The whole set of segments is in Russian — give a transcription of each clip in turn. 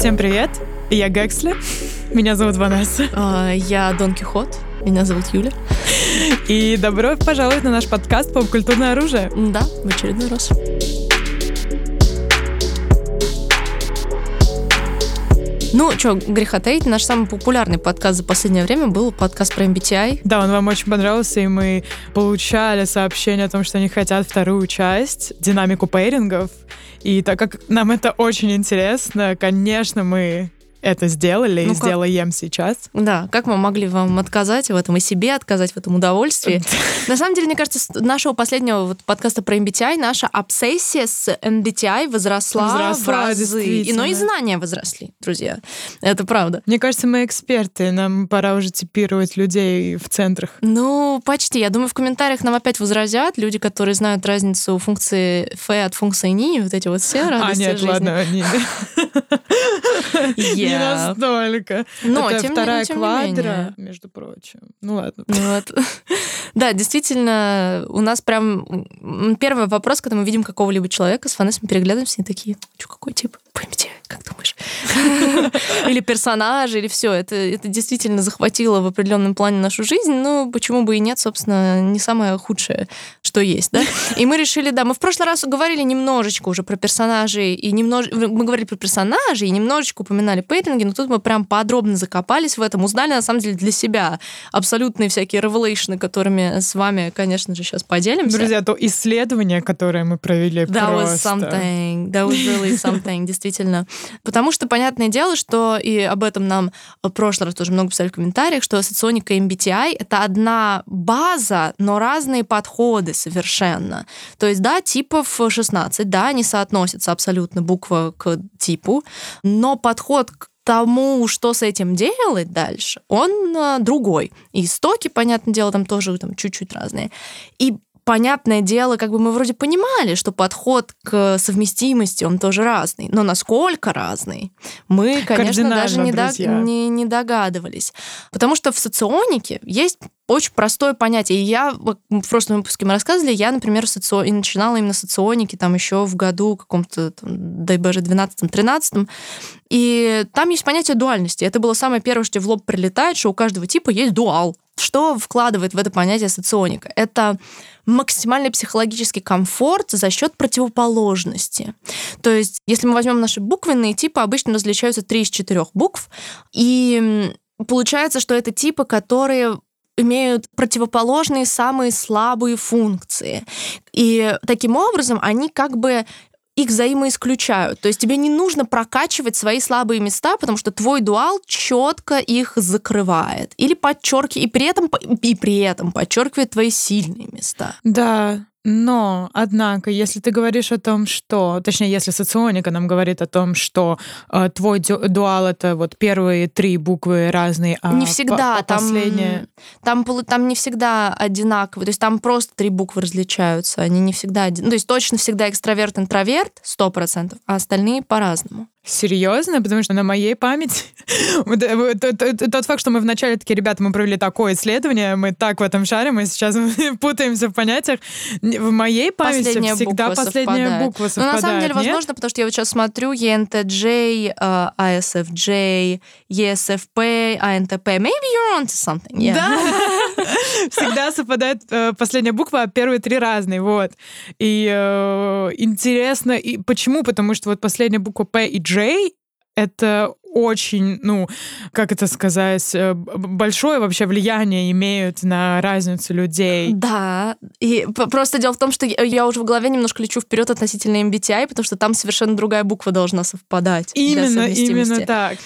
Всем привет, я Гексли, меня зовут Ванесса. А, я Дон Кихот, меня зовут Юля. И добро пожаловать на наш подкаст «Поп-культурное оружие». Да, в очередной раз. Ну, что, греха таить, наш самый популярный подкаст за последнее время был подкаст про MBTI. Да, он вам очень понравился, и мы получали сообщения о том, что они хотят вторую часть, динамику пейрингов. И так как нам это очень интересно, конечно, мы это сделали ну, и как... сделаем сейчас. Да, как мы могли вам отказать в этом и себе отказать в этом удовольствии? На самом деле, мне кажется, с нашего последнего вот подкаста про MBTI наша обсессия с MBTI возросла, возросла в разы. И, но и знания возросли, друзья. Это правда. Мне кажется, мы эксперты, нам пора уже типировать людей в центрах. Ну, почти. Я думаю, в комментариях нам опять возразят люди, которые знают разницу функции F от функции ни, вот эти вот все радости А, нет, жизни. ладно, не. Не настолько. Но, Это вторая квадра, между прочим. Ну ладно. Вот. Да, действительно, у нас прям первый вопрос, когда мы видим какого-либо человека, с Ванессой переглядываемся и такие, что, какой тип? Поймите, как думаешь? Или персонажи, или все. Это, это действительно захватило в определенном плане нашу жизнь, но почему бы и нет, собственно, не самое худшее, что есть, да? И мы решили, да, мы в прошлый раз говорили немножечко уже про персонажей, и немнож... мы говорили про персонажей, и немножечко упоминали пейтинги, но тут мы прям подробно закопались в этом, узнали, на самом деле, для себя абсолютные всякие ревелейшны, которыми с вами, конечно же, сейчас поделимся. Друзья, то исследование, которое мы провели, That просто... was something. That was really something, действительно. Потому что, понятное дело, что, и об этом нам в прошлый раз тоже много писали в комментариях, что соционика MBTI — это одна база, но разные подходы совершенно. То есть, да, типов 16, да, они соотносятся абсолютно буква к типу, но подход к тому, что с этим делать дальше, он а, другой. И истоки, понятное дело, там тоже там, чуть-чуть разные. И понятное дело, как бы мы вроде понимали, что подход к совместимости, он тоже разный. Но насколько разный, мы, конечно, даже не, до, не, не догадывались. Потому что в соционике есть очень простое понятие. И я в прошлом выпуске мы рассказывали, я, например, соци... и начинала именно соционики там еще в году каком-то, дай боже, 12-13. И там есть понятие дуальности. Это было самое первое, что в лоб прилетает, что у каждого типа есть дуал. Что вкладывает в это понятие соционика? Это максимальный психологический комфорт за счет противоположности. То есть, если мы возьмем наши буквенные типы, обычно различаются три из четырех букв, и получается, что это типы, которые имеют противоположные самые слабые функции. И таким образом они как бы их взаимоисключают. То есть тебе не нужно прокачивать свои слабые места, потому что твой дуал четко их закрывает. Или подчеркивает, и при этом, и при этом подчеркивает твои сильные места. Да, но, однако, если ты говоришь о том, что, точнее, если соционика нам говорит о том, что э, твой дуал это вот первые три буквы разные, а не всегда по, там, последние... там там не всегда одинаково, то есть там просто три буквы различаются, они не всегда один, то есть точно всегда экстраверт, интроверт сто процентов, а остальные по-разному. Серьезно? Потому что на моей памяти тот факт, что мы вначале такие, ребята, мы провели такое исследование, мы так в этом шарим, мы сейчас путаемся в понятиях. В моей памяти последняя всегда буква последняя совпадает. буква совпадает. Ну, на самом деле, нет? возможно, потому что я вот сейчас смотрю ENTJ, uh, ISFJ, ESFP, INTP. Maybe you're onto something. Yeah. Да. Всегда совпадает э, последняя буква, а первые три разные. Вот. И э, интересно, и почему? Потому что вот последняя буква P и J это очень, ну, как это сказать, э, большое вообще влияние имеют на разницу людей. Да, и просто дело в том, что я уже в голове немножко лечу вперед относительно MBTI, потому что там совершенно другая буква должна совпадать. Именно, именно так.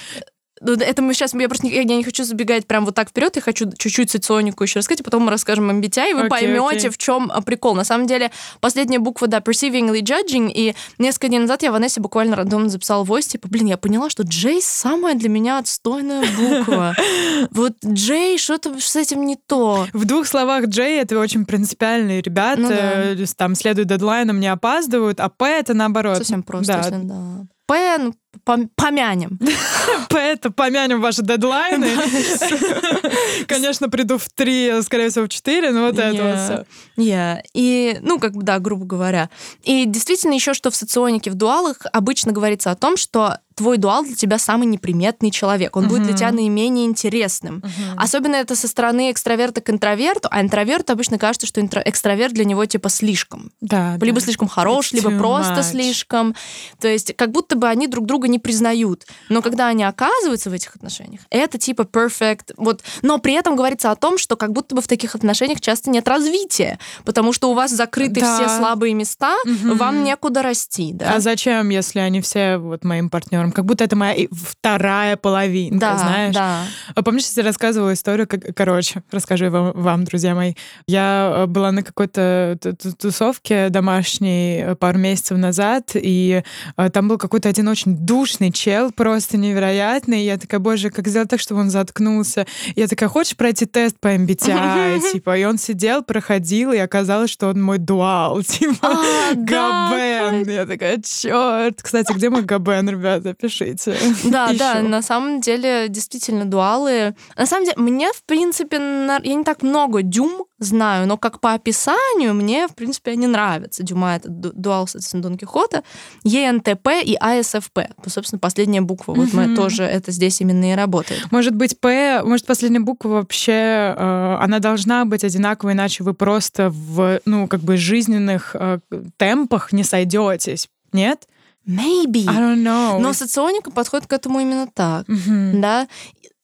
Ну, это мы сейчас, я просто не, я не хочу забегать прям вот так вперед, я хочу чуть-чуть соционику еще рассказать, а потом мы расскажем MBTI, и вы okay, поймете, okay. в чем а, прикол. На самом деле, последняя буква, да, perceiving или judging, и несколько дней назад я Ванессе буквально рандомно записала войс, типа, блин, я поняла, что J самая для меня отстойная буква. Вот J, что-то с этим не то. В двух словах, J — это очень принципиальные ребята, ну, там следуют дедлайнам, не опаздывают, а P — это наоборот. Совсем просто, да. П, ну, помянем. Поэтому помянем ваши дедлайны. Конечно, приду в три, скорее всего, в четыре, но вот это вот все. И, ну, как бы, да, грубо говоря. И действительно еще, что в соционике, в дуалах обычно говорится о том, что твой дуал для тебя самый неприметный человек. Он будет для тебя наименее интересным. Особенно это со стороны экстраверта к интроверту, а интроверту обычно кажется, что интро- экстраверт для него типа слишком. Да, Либо да. слишком хорош, It's либо просто much. слишком. То есть как будто бы они друг друга не признают. Но когда они оказываются в этих отношениях, это типа perfect. Вот. Но при этом говорится о том, что как будто бы в таких отношениях часто нет развития, потому что у вас закрыты Да. все слабые места, Мгм. вам некуда расти. Да? А зачем, если они все вот моим партнером? Как будто это моя вторая половинка, да, знаешь? да. А Помнишь, я рассказывала историю, как, короче, расскажу вам, вам, друзья мои. Я э, была на какой-то тусовке домашней э, пару месяцев назад, и э, там был какой-то один очень душный чел, просто невероятный. И я такая, боже, как сделать так, чтобы он заткнулся? И я такая, хочешь пройти тест по MBTI? Типа, и он сидел, проходил, и оказалось, что он мой дуал. Типа, А, Габен. Я такая, черт. Кстати, где мой Габен, ребята? Пишите. Да, да, на самом деле действительно дуалы. На самом деле, мне, в принципе, я не так много дюм знаю, но как по описанию мне, в принципе, они нравятся. Дюма — это ду- дуал, соответственно, Дон Кихота, ЕНТП и АСФП. Ну, собственно, последняя буква. Вот мы тоже, это здесь именно и работает. Может быть, П, может, последняя буква вообще, э, она должна быть одинаковой, иначе вы просто в, ну, как бы жизненных э, темпах не сойдетесь. Нет? Maybe. I don't know. Но соционика подходит к этому именно так. Мгм. Да.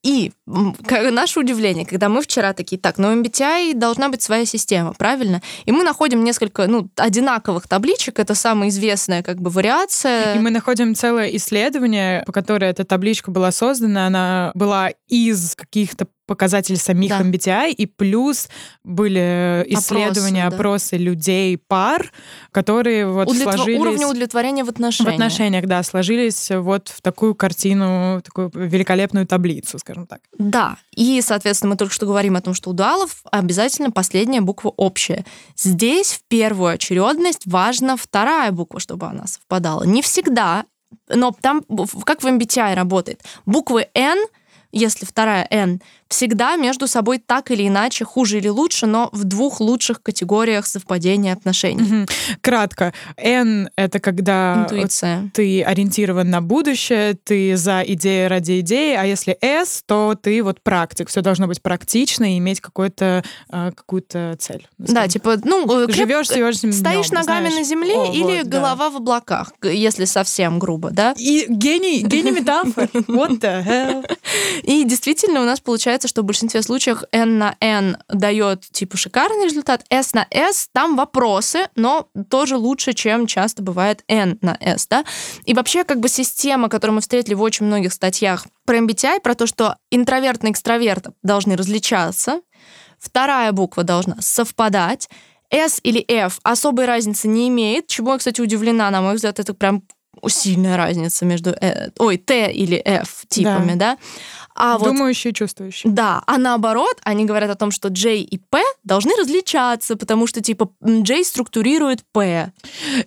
И наше удивление, когда мы вчера такие, так, но у MBTI должна быть своя система, правильно? И мы находим несколько, ну, одинаковых табличек, это самая известная, как бы, вариация. И мы находим целое исследование, по которой эта табличка была создана. Она была из каких-то показателей самих Да. MBTI, и плюс были исследования, да. опросы людей, пар, которые вот Удовлетво- сложились... Уровня удовлетворения в В отношениях. отношениях, да, сложились вот в такую картину, такую великолепную таблицу, скажем так. Да. И, соответственно, мы только что говорим о том, что у дуалов обязательно последняя буква общая. Здесь в первую очередность важна вторая буква, чтобы она совпадала. Не всегда, но там, как в MBTI работает, буквы N, если вторая N, всегда между собой так или иначе, хуже или лучше, но в двух лучших категориях совпадения отношений. Мгм. Кратко. N — это когда Интуиция. ты ориентирован на будущее, ты за идеи ради идеи, а если S, то ты вот практик. Все должно быть практично и иметь какую-то э, какую-то цель. Да, типа, ну, креп- Живешь сегодняшним Стоишь ногами знаешь. на земле О, или вот, да. голова в облаках, если совсем грубо, да? И гений, гений метафор. What the hell? И действительно у нас получается, что в большинстве случаев N на N дает типа шикарный результат, S на S там вопросы, но тоже лучше, чем часто бывает N на S, да? И вообще как бы система, которую мы встретили в очень многих статьях про MBTI, про то, что интроверт и экстраверт должны различаться, вторая буква должна совпадать, S или F особой разницы не имеет, чему я, кстати, удивлена, на мой взгляд, это прям сильная разница между, э, ой, T или F типами, да? А вот Думающий, чувствующий. да, а наоборот, они говорят о том, что J и P должны различаться, потому что, типа, J структурирует P.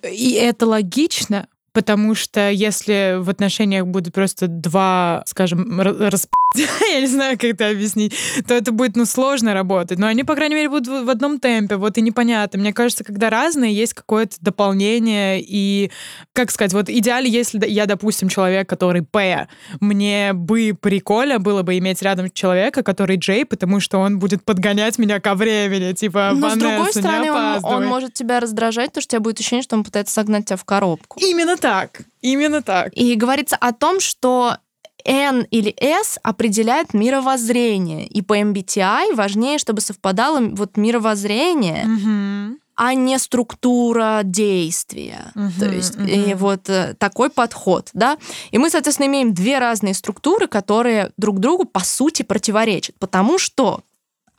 И это логично, потому что если в отношениях будут просто два, скажем, ра- расп... я не знаю, как это объяснить, то это будет, ну, сложно работать. Но они, по крайней мере, будут в одном темпе, вот и непонятно. Мне кажется, когда разные, есть какое-то дополнение и, как сказать, вот идеально, если я, допустим, человек, который П, мне бы прикольно было бы иметь рядом человека, который J, потому что он будет подгонять меня ко времени, типа, Но, с другой «Ванесса, стороны, он, он опаздывай». может тебя раздражать, потому что у тебя будет ощущение, что он пытается согнать тебя в коробку. Именно так. Именно так. И говорится о том, что N или S определяет мировоззрение. И по MBTI важнее, чтобы совпадало вот мировоззрение, Мгм. а не структура действия. Мгм, То есть мгм. и вот э, такой подход, да. И мы, соответственно, имеем две разные структуры, которые друг другу по сути противоречат, потому что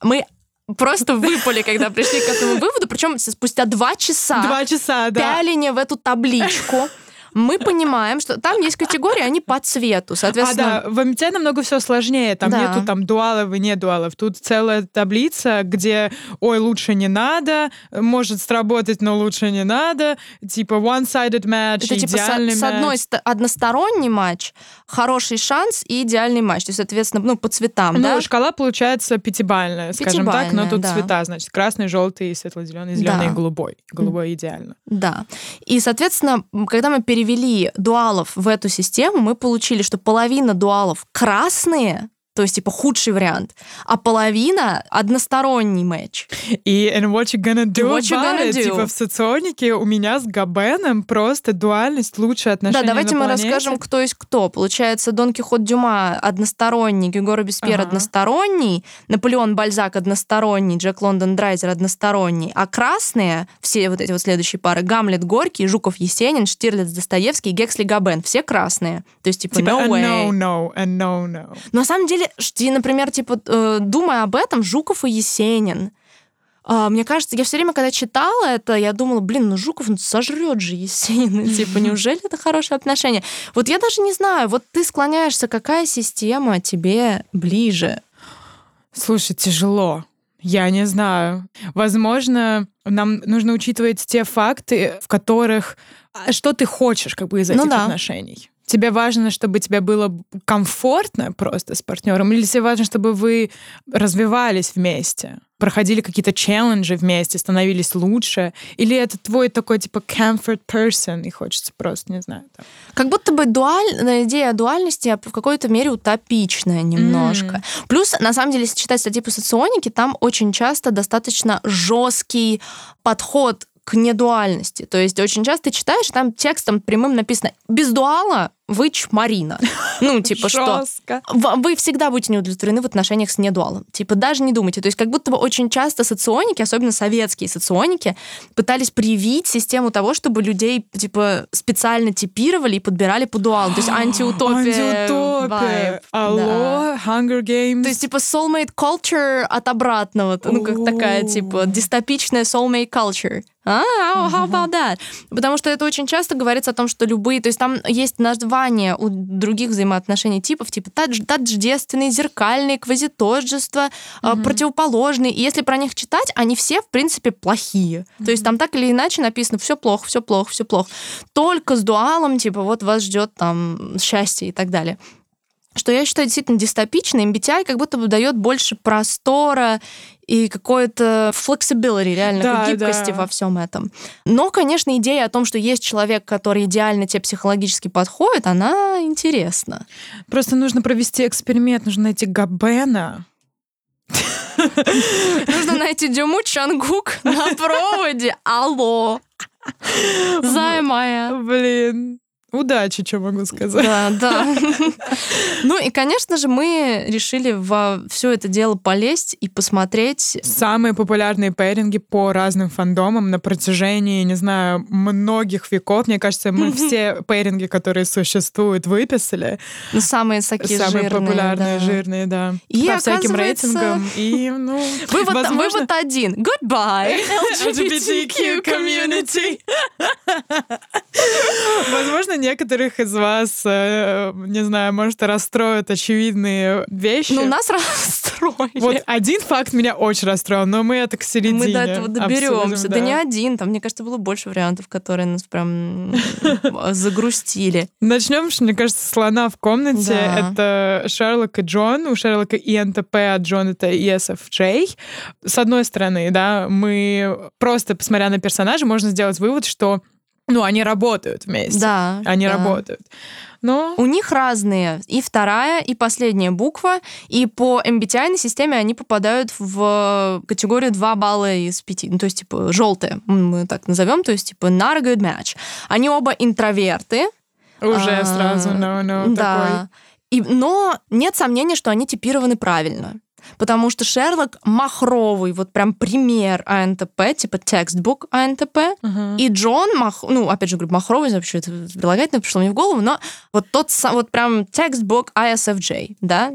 мы просто выпали, когда пришли к этому выводу, причем спустя два часа Два часа, да. пяление в эту табличку. Мы понимаем, что там есть категории, они по цвету, соответственно. А, да, в MBTI намного все сложнее, там Да. нету там дуалов и не дуалов. Тут целая таблица, где, ой, лучше не надо, может сработать, но лучше не надо, типа one-sided match, Это типа идеальный с, одной односторонний матч, хороший шанс и идеальный матч. То есть, соответственно, ну, по цветам, Ну, да? шкала получается пятибальная, скажем так, но тут да. цвета, значит, красный, желтый, светло-зеленый, зеленый Да. голубой. Голубой идеально. Да. И, соответственно, когда мы перевели дуалов в эту систему, мы получили, что половина дуалов красные, то есть, типа, худший вариант, а половина односторонний матч. И and what you gonna do What you gonna do? Типа в соционике у меня с Габеном просто дуальность, лучшие отношения Да, давайте мы планете. расскажем, кто есть кто. Получается, Дон Кихот Дюма односторонний, Гюго Робеспьер Ага. односторонний, Наполеон Бальзак односторонний, Джек Лондон Драйзер односторонний, а красные, все вот эти вот следующие пары, Гамлет Горький, Жуков Есенин, Штирлиц Достоевский, Гексли Габен, все красные. То есть, типа, Типа no way. no, no, a no, no. Но на самом деле, ты, например, типа, э, думая об этом, Жуков и Есенин, а, мне кажется, я все время, когда читала это, я думала, блин, ну Жуков ну, сожрет же Есенина. Типа, неужели это хорошее отношение? Вот я даже не знаю, вот ты склоняешься, какая система тебе ближе? Слушай, тяжело. Я не знаю. Возможно, нам нужно учитывать те факты, в которых а, что ты хочешь как бы из Ну этих да. отношений. Тебе важно, чтобы тебе было комфортно просто с партнером, или тебе важно, чтобы вы развивались вместе, проходили какие-то челленджи вместе, становились лучше, или это твой такой типа comfort person, и хочется просто, не знаю, там. Как будто бы дуаль... идея дуальности в какой-то мере утопичная немножко. Плюс, на самом деле, если читать статьи по соционике, там очень часто достаточно жесткий подход к недуальности. То есть очень часто читаешь, там текстом прямым написано «без дуала вы чмарина». Ну, типа что? Вы всегда будете не удовлетворены в отношениях с недуалом. Типа, даже не думайте. То есть, как будто бы очень часто соционики, особенно советские соционики, пытались привить систему того, чтобы людей, типа, специально типировали и подбирали по дуалу. То есть, антиутопия. Антиутопия. Алло. Hunger Games. То есть, типа, soulmate culture от обратного. Ну, как такая, типа, дистопичная soulmate culture. А, how about that? Потому что это очень часто говорится о том, что любые... То есть там есть название у других взаимоотношений типов, типа тождественные, зеркальные, квазитождество, а, противоположные. И если про них читать, они все, в принципе, плохие. То есть там так или иначе написано все плохо, все плохо, все плохо. Только с дуалом, типа, вот вас ждет там счастье и так далее что я считаю действительно дистопично, MBTI как будто бы дает больше простора и какой-то flexibility, реально, Да, гибкости да. во всем этом. Но, конечно, идея о том, что есть человек, который идеально тебе психологически подходит, она интересна. Просто нужно провести эксперимент, нужно найти Габена. Нужно найти Дюму Чангук на проводе. Алло. Зая моя. Блин. Удачи, что могу сказать. Да, да. Ну и, конечно же, мы решили во все это дело полезть и посмотреть Самые популярные пейринги по разным фандомам на протяжении, не знаю, многих веков. Мне кажется, мы все пейринги, которые существуют, выписали. ну, самые такие Самые жирные. популярные, да. жирные, да. И по всяким рейтингам. И, ну, Вывод, возможно... вывод один. Goodbye, LGBTQ community. Возможно, некоторых из вас, э, не знаю, может, расстроят очевидные вещи. Ну, нас расстроили. Вот один факт меня очень расстроил, но мы это к середине мы до этого доберемся. обсудим, Да. не один, там, мне кажется, было больше вариантов, которые нас прям загрустили. Начнем, что, мне кажется, слона в комнате. Да. Это Шерлок и Джон. У Шерлока ИНТП, а Джон это ESFJ. С одной стороны, да, мы просто, посмотря на персонажа, можно сделать вывод, что ну, они работают вместе. Да. Они да. работают. Но У них разные и вторая, и последняя буква, и по MBTI системе они попадают в категорию 2 балла из 5, ну, то есть, типа, желтые, мы так назовем, то есть, типа, not a good match. Они оба интроверты. уже А, сразу, no, no, да. И, но нет сомнения, что они типированы правильно. Потому что Шерлок махровый, вот прям пример АНТП, типа текстбук АНТП. Ага. И Джон, мах... ну, опять же, говорю, махровый, вообще это прилагательное пришло мне в голову, но вот тот сам, вот прям текстбук ISFJ, да,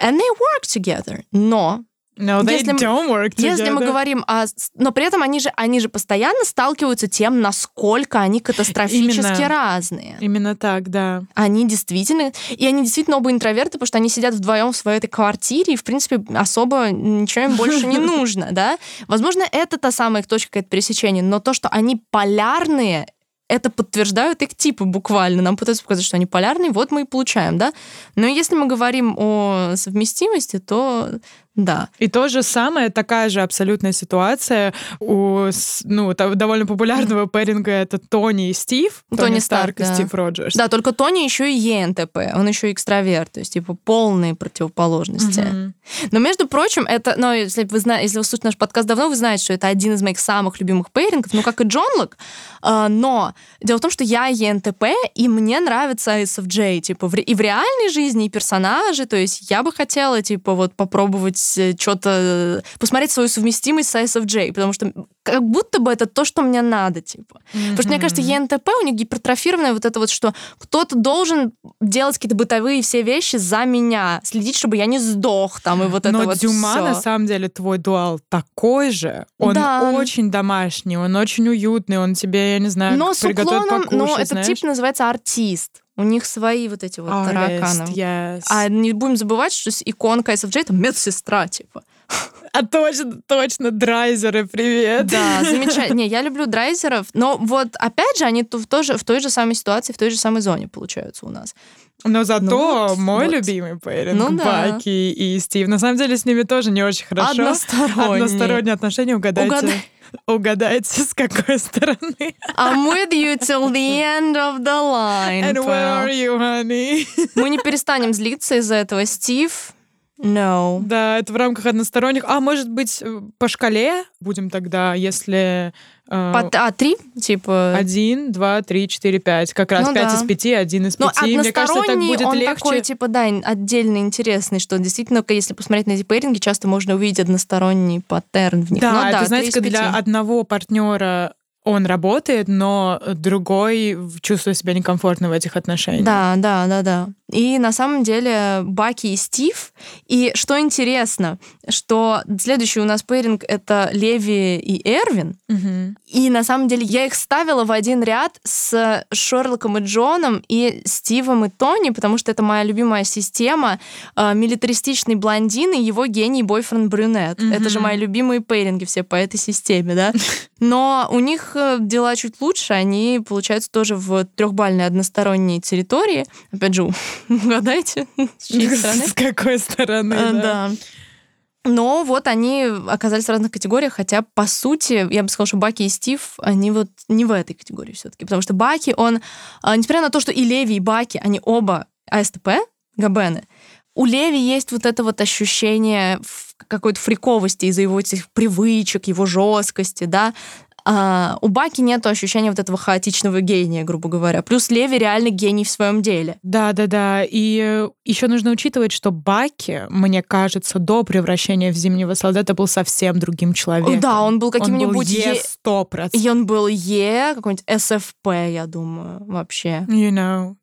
and they work together. Но No, they Если мы- don't work Если мы говорим о... Но при этом они же, они же постоянно сталкиваются тем, насколько они катастрофически Именно. разные. Именно так, да. Они действительно... И они действительно оба интроверты, потому что они сидят вдвоем в своей этой квартире, и, в принципе, особо ничего им больше не нужно, да? Возможно, это та самая их точка пересечения, но то, что они полярные, это подтверждают их типы буквально. Нам пытаются показать, что они полярные, вот мы и получаем, да? Но если мы говорим о совместимости, то да. И то же самое, такая же абсолютная ситуация у ну, довольно популярного пэринга это Тони и Стив. Тони Старк, и да. Стив Роджерс. Да, только Тони еще и ЕНТП, он еще экстраверт, то есть типа полные противоположности. Мгм. Но, между прочим, это, ну, если вы знаете, если вы слушаете наш подкаст давно, вы знаете, что это один из моих самых любимых пейрингов, ну, как и Джон Лок. А, но дело в том, что я ЕНТП, и мне нравится ISFJ, типа, и в реальной жизни, и персонажи, то есть я бы хотела, типа, вот попробовать что-то, посмотреть свою совместимость с ISFJ, потому что как будто бы это то, что мне надо, типа. Потому что, мне кажется. ЕНТП у них гипертрофированное вот это вот, что кто-то должен делать какие-то бытовые все вещи за меня, следить, чтобы я не сдох там, и вот это Но вот Дюма, всё. на самом деле, твой дуал такой же. Он Да. очень домашний, он очень уютный, он тебе, я не знаю, Но с уклоном, покушать, но этот знаешь. тип называется артист. У них свои вот эти вот Artist, тараканы. yes. А не будем забывать, что иконка SFJ это медсестра, типа. А точно, точно, драйзеры, привет. Да, замечательно. Не, я люблю драйзеров, но вот опять же они в, тоже, в той же самой ситуации, в той же самой зоне получаются у нас. Но зато Ну вот, мой вот. любимый пэринг, Ну да. Баки и Стив. На самом деле с ними тоже не очень хорошо. Односторонние. Односторонние отношения. Угадайте, Угадай. Угадайте, с какой стороны. I'm with you till the end of the line. And where are you, honey? Мы не перестанем злиться из-за этого. Стив, no. Да, это в рамках односторонних. А, может быть, э, по шкале будем тогда, если... э, По- а, три? Типа... Один, два, три, четыре, пять. Как раз Ну пять да. из пяти, один из Но пяти. Мне кажется, так будет он легче. такой, типа, да, отдельно интересный, что действительно, если посмотреть на эти пейринги, часто можно увидеть односторонний паттерн в них. Да, Ну это, три знаете, для одного партнера он работает, но другой чувствует себя некомфортно в этих отношениях. Да, да, да, да. И на самом деле Баки и Стив. И что интересно, что следующий у нас пейринг — это Леви и Эрвин. Мгм. И на самом деле я их ставила в один ряд с Шерлоком и Джоном и Стивом и Тони, потому что это моя любимая система. Э, Милитаристичный блондин и его гений бойфренд брюнет. Мгм. Это же мои любимые пейринги все по этой системе, да? Но у них дела чуть лучше, они, получаются тоже в трехбальной односторонней территории. Опять же, угадайте, с чьей стороны? С какой стороны, Э, да. Да. Но вот они оказались в разных категориях, хотя, по сути, я бы сказала, что Баки и Стив, они вот не в этой категории все таки Потому что Баки, он, а, несмотря на то, что и Леви, и Баки, они оба АСТП, Габены, у Леви есть вот это вот ощущение какой-то фриковости из-за его этих привычек, его жесткости, да. А у Баки нет ощущения вот этого хаотичного гения, грубо говоря. Плюс Леви реально гений в своем деле. Да, да, да. И еще нужно учитывать, что Баки, мне кажется, до превращения в зимнего солдата был совсем другим человеком. Да, он был каким-нибудь Он был е- Е сто процентов. И он был Е, какой-нибудь СФП, я думаю, вообще. You know.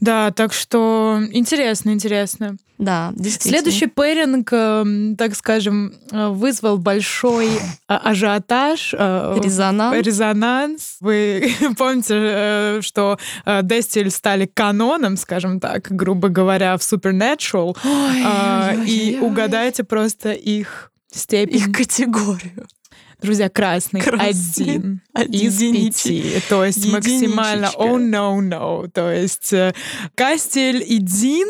Да, так что интересно, интересно. Да, действительно. Следующий пэринг, эм, так скажем, э, вызвал большой а, ажиотаж. э, Резонанс. Резонанс. Вы помните, э, что э, Дестиль стали каноном, скажем так, грубо говоря, в Supernatural. А, И Ой-ой-ой. угадайте просто их степень. их категорию. Друзья, красный, Красный. один из Единичек. пяти. То есть максимально oh no no. То есть э, Кастель и Дин,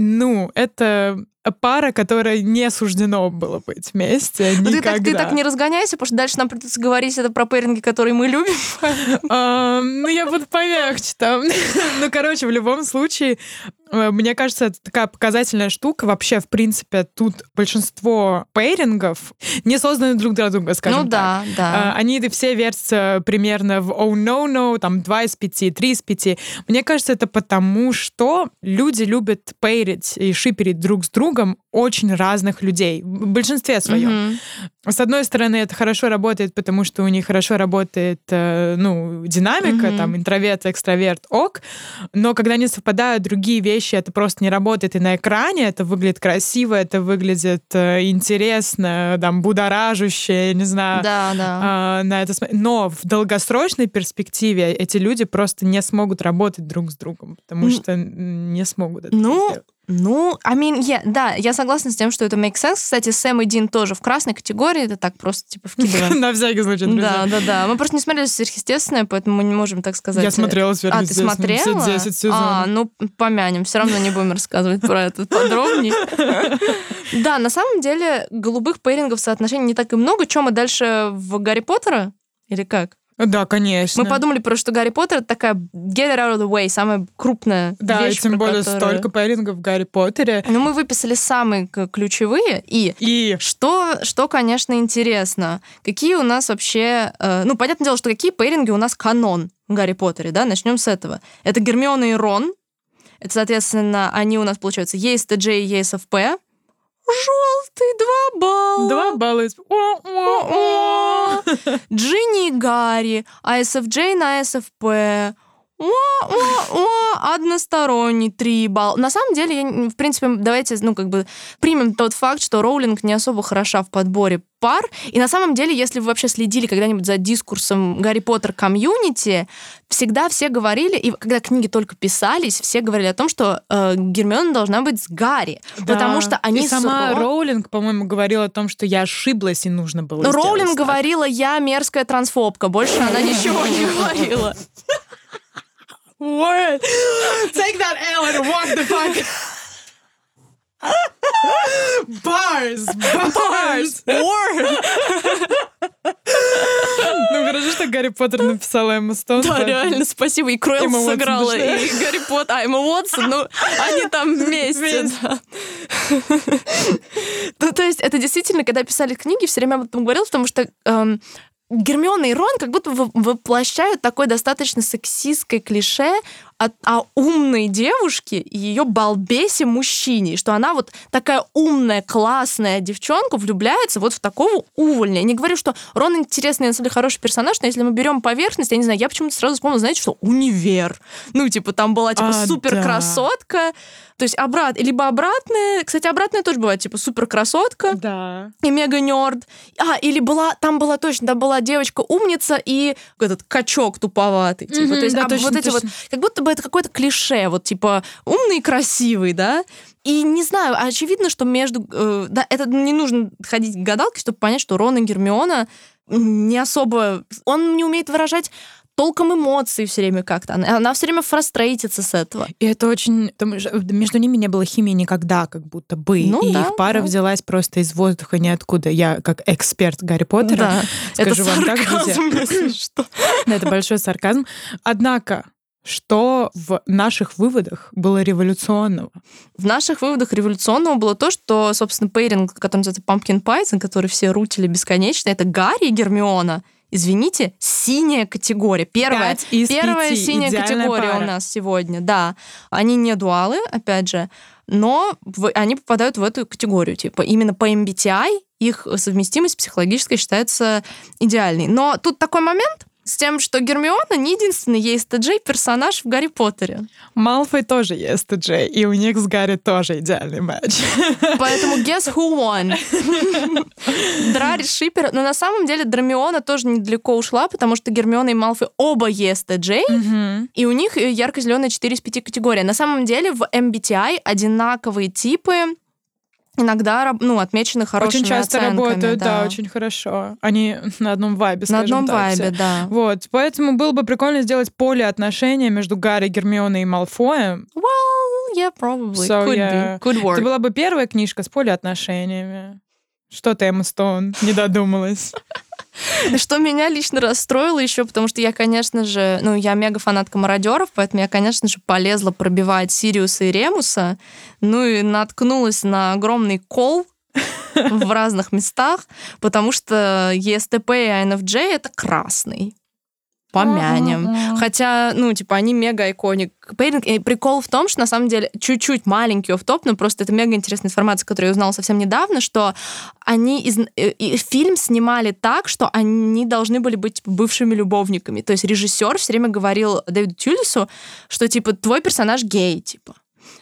ну, это пара, которой не суждено было быть вместе Ну, ты никогда. так, ты так не разгоняйся, потому что дальше нам придется говорить это про пейринги, которые мы любим. А, ну, я буду помягче там. ну, короче, в любом случае, э, мне кажется, это такая показательная штука. Вообще, в принципе, тут большинство пейрингов не созданы друг для друга, скажем ну так. да, да. А, Они все вертятся примерно в oh no no, там 2 из 5, 3 из 5. Мне кажется, это потому, что люди любят пейрить и шиперить друг с другом очень разных людей, в большинстве своем. Мгм. С одной стороны, это хорошо работает, потому что у них хорошо работает, э, ну, динамика, Мгм. там, интроверт, экстраверт, ок, но когда не совпадают другие вещи, это просто не работает и на экране, это выглядит красиво, это выглядит э, интересно, там, будоражуще, я не знаю, Да, да. а, на это см- Но в долгосрочной перспективе эти люди просто не смогут работать друг с другом, потому М. что не смогут это Ну, сделать. Ну, I mean, yeah, да, я согласна с тем, что это makes sense. Кстати, Сэм и Дин тоже в красной категории, это так просто, типа, вкидываем. На всякий случай, друзья. Да, да, да. Мы просто не смотрели сверхъестественное, поэтому мы не можем так сказать. Я смотрела А, ты «Сверхъестественное», смотрела? все 10 сезонов. А, ну, помянем. Все равно не будем рассказывать про это подробнее. Да, на самом деле, голубых пейрингов соотношений не так и много. Чем мы дальше в Гарри Поттера? Или как? Да, конечно. Мы подумали просто, что Гарри Поттер это такая get it out of the way, самая крупная Да, вещь, и тем про более которую- столько пэрингов в Гарри Поттере. Ну, мы выписали самые ключевые, и И что, что, конечно, интересно, какие у нас вообще... э, ну, понятное дело, что какие пейринги у нас канон в Гарри Поттере, да? Начнем с этого. Это Гермиона и Рон. Это, соответственно, они у нас, получаются, ESTJ и ESFP. Желтый, два балла. два балла. О-о-о. Джинни и Гарри, ISFJ на SFP. О-о-о, односторонний, три балла. На самом деле, я, в принципе, давайте, ну, как бы примем тот факт, что Роулинг не особо хороша в подборе пар. И на самом деле, если вы вообще следили когда-нибудь за дискурсом Гарри Поттер комьюнити, всегда все говорили, и когда книги только писались, все говорили о том, что э, Гермиона должна быть с Гарри. Потому Да. что они И сама с Ро- Роулинг, по-моему, говорила о том, что я ошиблась и нужно было Роулинг так. говорила, я мерзкая трансфобка. Больше она ничего не говорила. Word. Take that L and walk the fuck. Bars, bars. Ну, хорошо, что Гарри Поттер написала Эмма Стоун. Да, реально, спасибо. И Уотсон сыграла, и Гарри Поттер, а Эмма Уотсон, ну, они там вместе. Ну, то есть, это действительно, когда писали книги, все время об этом говорил, потому что эм, Гермиона и Рон как будто во- воплощают такое достаточно сексистское клише о, о умной девушке и ее балбесе мужчине, что она вот такая умная, классная девчонка влюбляется вот в такого увольня. Я не говорю, что Рон интересный, на самом деле, хороший персонаж, но если мы берем поверхность, я не знаю, я почему-то сразу вспомнила, знаете, что универ. Ну, типа, там была, типа, А, супер красотка, то есть обрат, либо обратная, кстати, обратная тоже бывает, типа, супер красотка, Да. и мега нерд. А, или была, там была точно, там была девочка умница и этот качок туповатый. Типа. Мгм, То есть да, а, точно, вот эти вот, точно. как будто бы это какое-то клише, вот типа умный и красивый, да? И не знаю, очевидно, что между... э, да, это не нужно ходить к гадалке, чтобы понять, что Рон и Гермиона не особо... Он не умеет выражать толком эмоций все время как-то. Она, она все время фрустрейтится с этого. И это очень... потому что Между ними не было химии никогда, как будто бы. Ну и да, их пара да. взялась просто из воздуха ниоткуда. Я, как эксперт Гарри Поттера, Да, скажу это вам так, друзья. что. Это большой сарказм. Однако, что в наших выводах было революционного? В наших выводах революционного было то, что, собственно, пейринг, который называется Pumpkin Pie, который все рутили бесконечно, это Гарри и Гермиона. Извините, синяя категория. Первая, из первая пяти. синяя Идеальная категория пара. у нас сегодня, да. Они не дуалы, опять же, но в- они попадают в эту категорию. Типа именно по MBTI их совместимость психологическая считается идеальной. Но тут такой момент с тем, что Гермиона не единственный ESTJ персонаж в Гарри Поттере. Малфой тоже есть TJ, и у них с Гарри тоже идеальный матч. Поэтому guess who won? Драри Шипер. Но на самом деле Драмиона тоже недалеко ушла, потому что Гермиона и Малфой оба ESTJ, и у них ярко-зеленая 4 из 5 категория. На самом деле в MBTI одинаковые типы иногда ну, отмечены хорошими Очень часто оценками, работают, да. очень хорошо. Они на одном вайбе, На одном так, вайбе, все. да. Вот, поэтому было бы прикольно сделать поле отношения между Гарри, Гермионой и Малфоем. Well, yeah, probably. So, Could yeah. be. Could work. Это была бы первая книжка с поле отношениями. Что ты, Эмма Стоун, не додумалась? Что меня лично расстроило еще, потому что я, конечно же, ну, я мега фанатка мародеров, поэтому я, конечно же, полезла пробивать Сириуса и Ремуса, ну и наткнулась на огромный кол в разных местах, потому что ESTP и INFJ — это красный. Помянем. Хотя, ну, типа, они мега iconic. Пейринг. И прикол в том, что на самом деле чуть-чуть маленький офф-топ, но просто это мега интересная информация, которую я узнала совсем недавно, что они из... и фильм снимали так, что они должны были быть типа, бывшими любовниками. То есть режиссер все время говорил Дэвиду Тьюлису, что, типа, твой персонаж гей, типа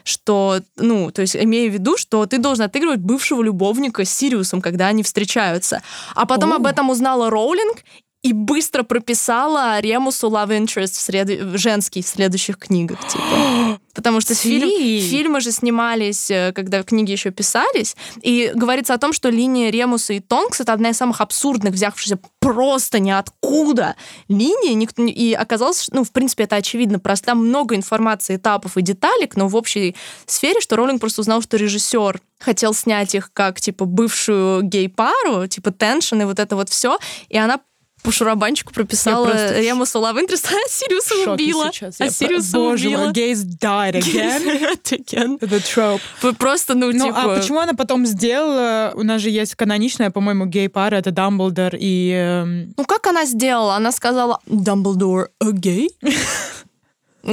что, ну, то есть имея в виду, что ты должен отыгрывать бывшего любовника с Сириусом, когда они встречаются. А потом О. об этом узнала Роулинг, и быстро прописала Ремусу love interest в сред... женский в следующих книгах, типа. Потому что фильм, фильмы же снимались, э, когда книги еще писались, и говорится о том, что линия Ремуса и Тонкс это одна из самых абсурдных, взявшихся просто ниоткуда линии, никто, и оказалось, ну, в принципе, это очевидно, просто там много информации, этапов и деталек, но в общей сфере, что Роллинг просто узнал, что режиссер хотел снять их как, типа, бывшую гей-пару, типа, теншн и вот это вот все, и она по шурабанчику прописала просто... Love Interest, а Сириуса убила. Сейчас. А Сириуса Боже убила. мой, gays died again. again. The trope. Просто, ну, ну типа... а почему она потом сделала? У нас же есть каноничная, по-моему, гей-пара, это Дамблдор и... Эм... Ну, как она сделала? Она сказала, Дамблдор a gay?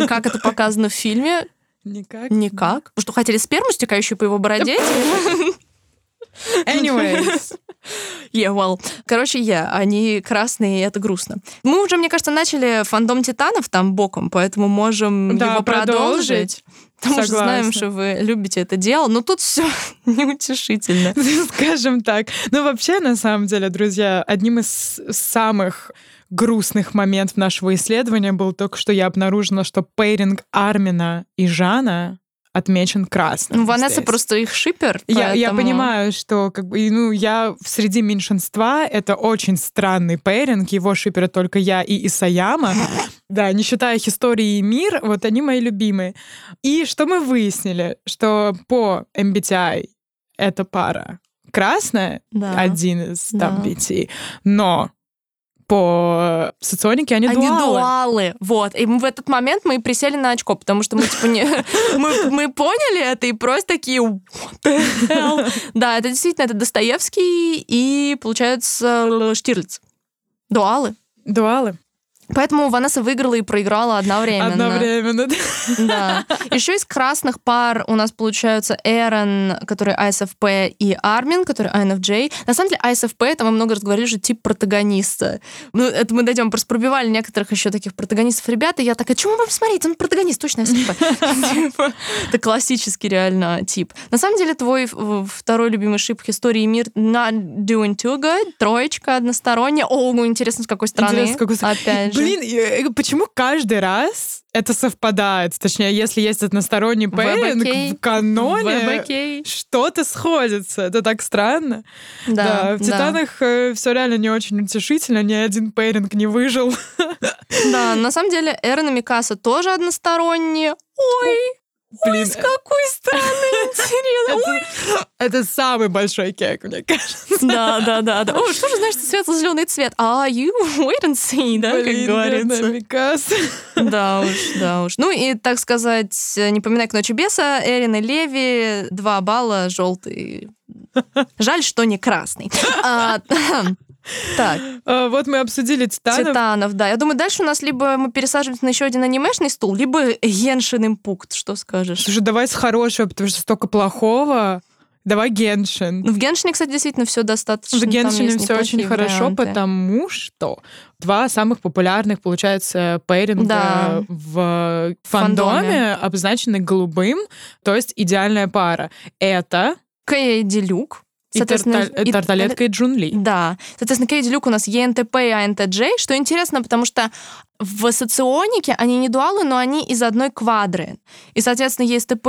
Как это показано в фильме? Никак. Никак. Потому что хотели сперму, стекающую по его бороде? Anyways. Yeah, well. Короче, я. Yeah, они красные, и это грустно. Мы уже, мне кажется, начали фандом Титанов там боком, поэтому можем да, его продолжить. Потому Согласна. что знаем, что вы любите это дело, но тут все неутешительно. Скажем так. Ну, вообще, на самом деле, друзья, одним из самых грустных моментов нашего исследования был только что я обнаружила, что пейринг Армина и Жана отмечен красным. Ну, Ванесса здесь. просто их шипер. Я, поэтому... я понимаю, что как бы, ну, я среди меньшинства, это очень странный пейринг, его шиперы только я и Исаяма. Да, не считая Хистории и Имир, вот они мои любимые. И что мы выяснили? Что по MBTI эта пара красная, да. один из там да. пяти, но по соционике, они, они дуалы. дуалы. Вот. И в этот момент мы присели на очко, потому что мы типа не... мы, мы поняли это и просто такие... Да, это действительно, это Достоевский и, получается, Штирлиц. Дуалы. Дуалы. Поэтому Ванесса выиграла и проиграла одновременно. Одновременно, да. Да. Еще из красных пар у нас получаются Эрон, который ISFP, и Армин, который INFJ. На самом деле ISFP, это мы много раз говорили, что тип протагониста. Ну, это мы дойдем, просто пробивали некоторых еще таких протагонистов ребят, и я такая, чему вам смотреть? Он протагонист, точно ISFP. Типа, это классический реально тип. На самом деле твой второй любимый шип истории мир not doing too good, троечка односторонняя. О, интересно, с какой страны. Опять же. Блин, почему каждый раз это совпадает? Точнее, если есть односторонний пейринг, в каноне что-то сходится. Это так странно. Да, да в «Титанах» да. Э, все реально не очень утешительно. Ни один пейринг не выжил. Да, на самом деле Эрон и Микаса тоже односторонние. Ой, Блин, Ой, с какой стороны, интересно. Это, самый большой кек, мне кажется. Да, да, да. да. О, что же значит светло-зеленый цвет? А, you wait and see, да, Блин, как говорится. Да уж, да уж. Ну и, так сказать, не поминай к ночи беса, Эрин и Леви, два балла, желтый. Жаль, что не красный. Так. А, вот мы обсудили Титанов. Титанов, да. Я думаю, дальше у нас либо мы пересаживаемся на еще один анимешный стул, либо Геншин Импукт. Что скажешь? Слушай, давай с хорошего, потому что столько плохого. Давай Геншин. Ну, в Геншине, кстати, действительно все достаточно. В Геншине все очень хорошо, варианты. потому что два самых популярных, получается, пейринга да. в фандоме, фандоме обозначены голубым, то есть идеальная пара. Это Кейди Люк, Соответственно, и, Тарталетка и, и Джунли. Да. Соответственно, Кейди Люк у нас ЕНТП и АНТД, что интересно, потому что в соционике они не дуалы, но они из одной квадры. И, соответственно, ЕСТП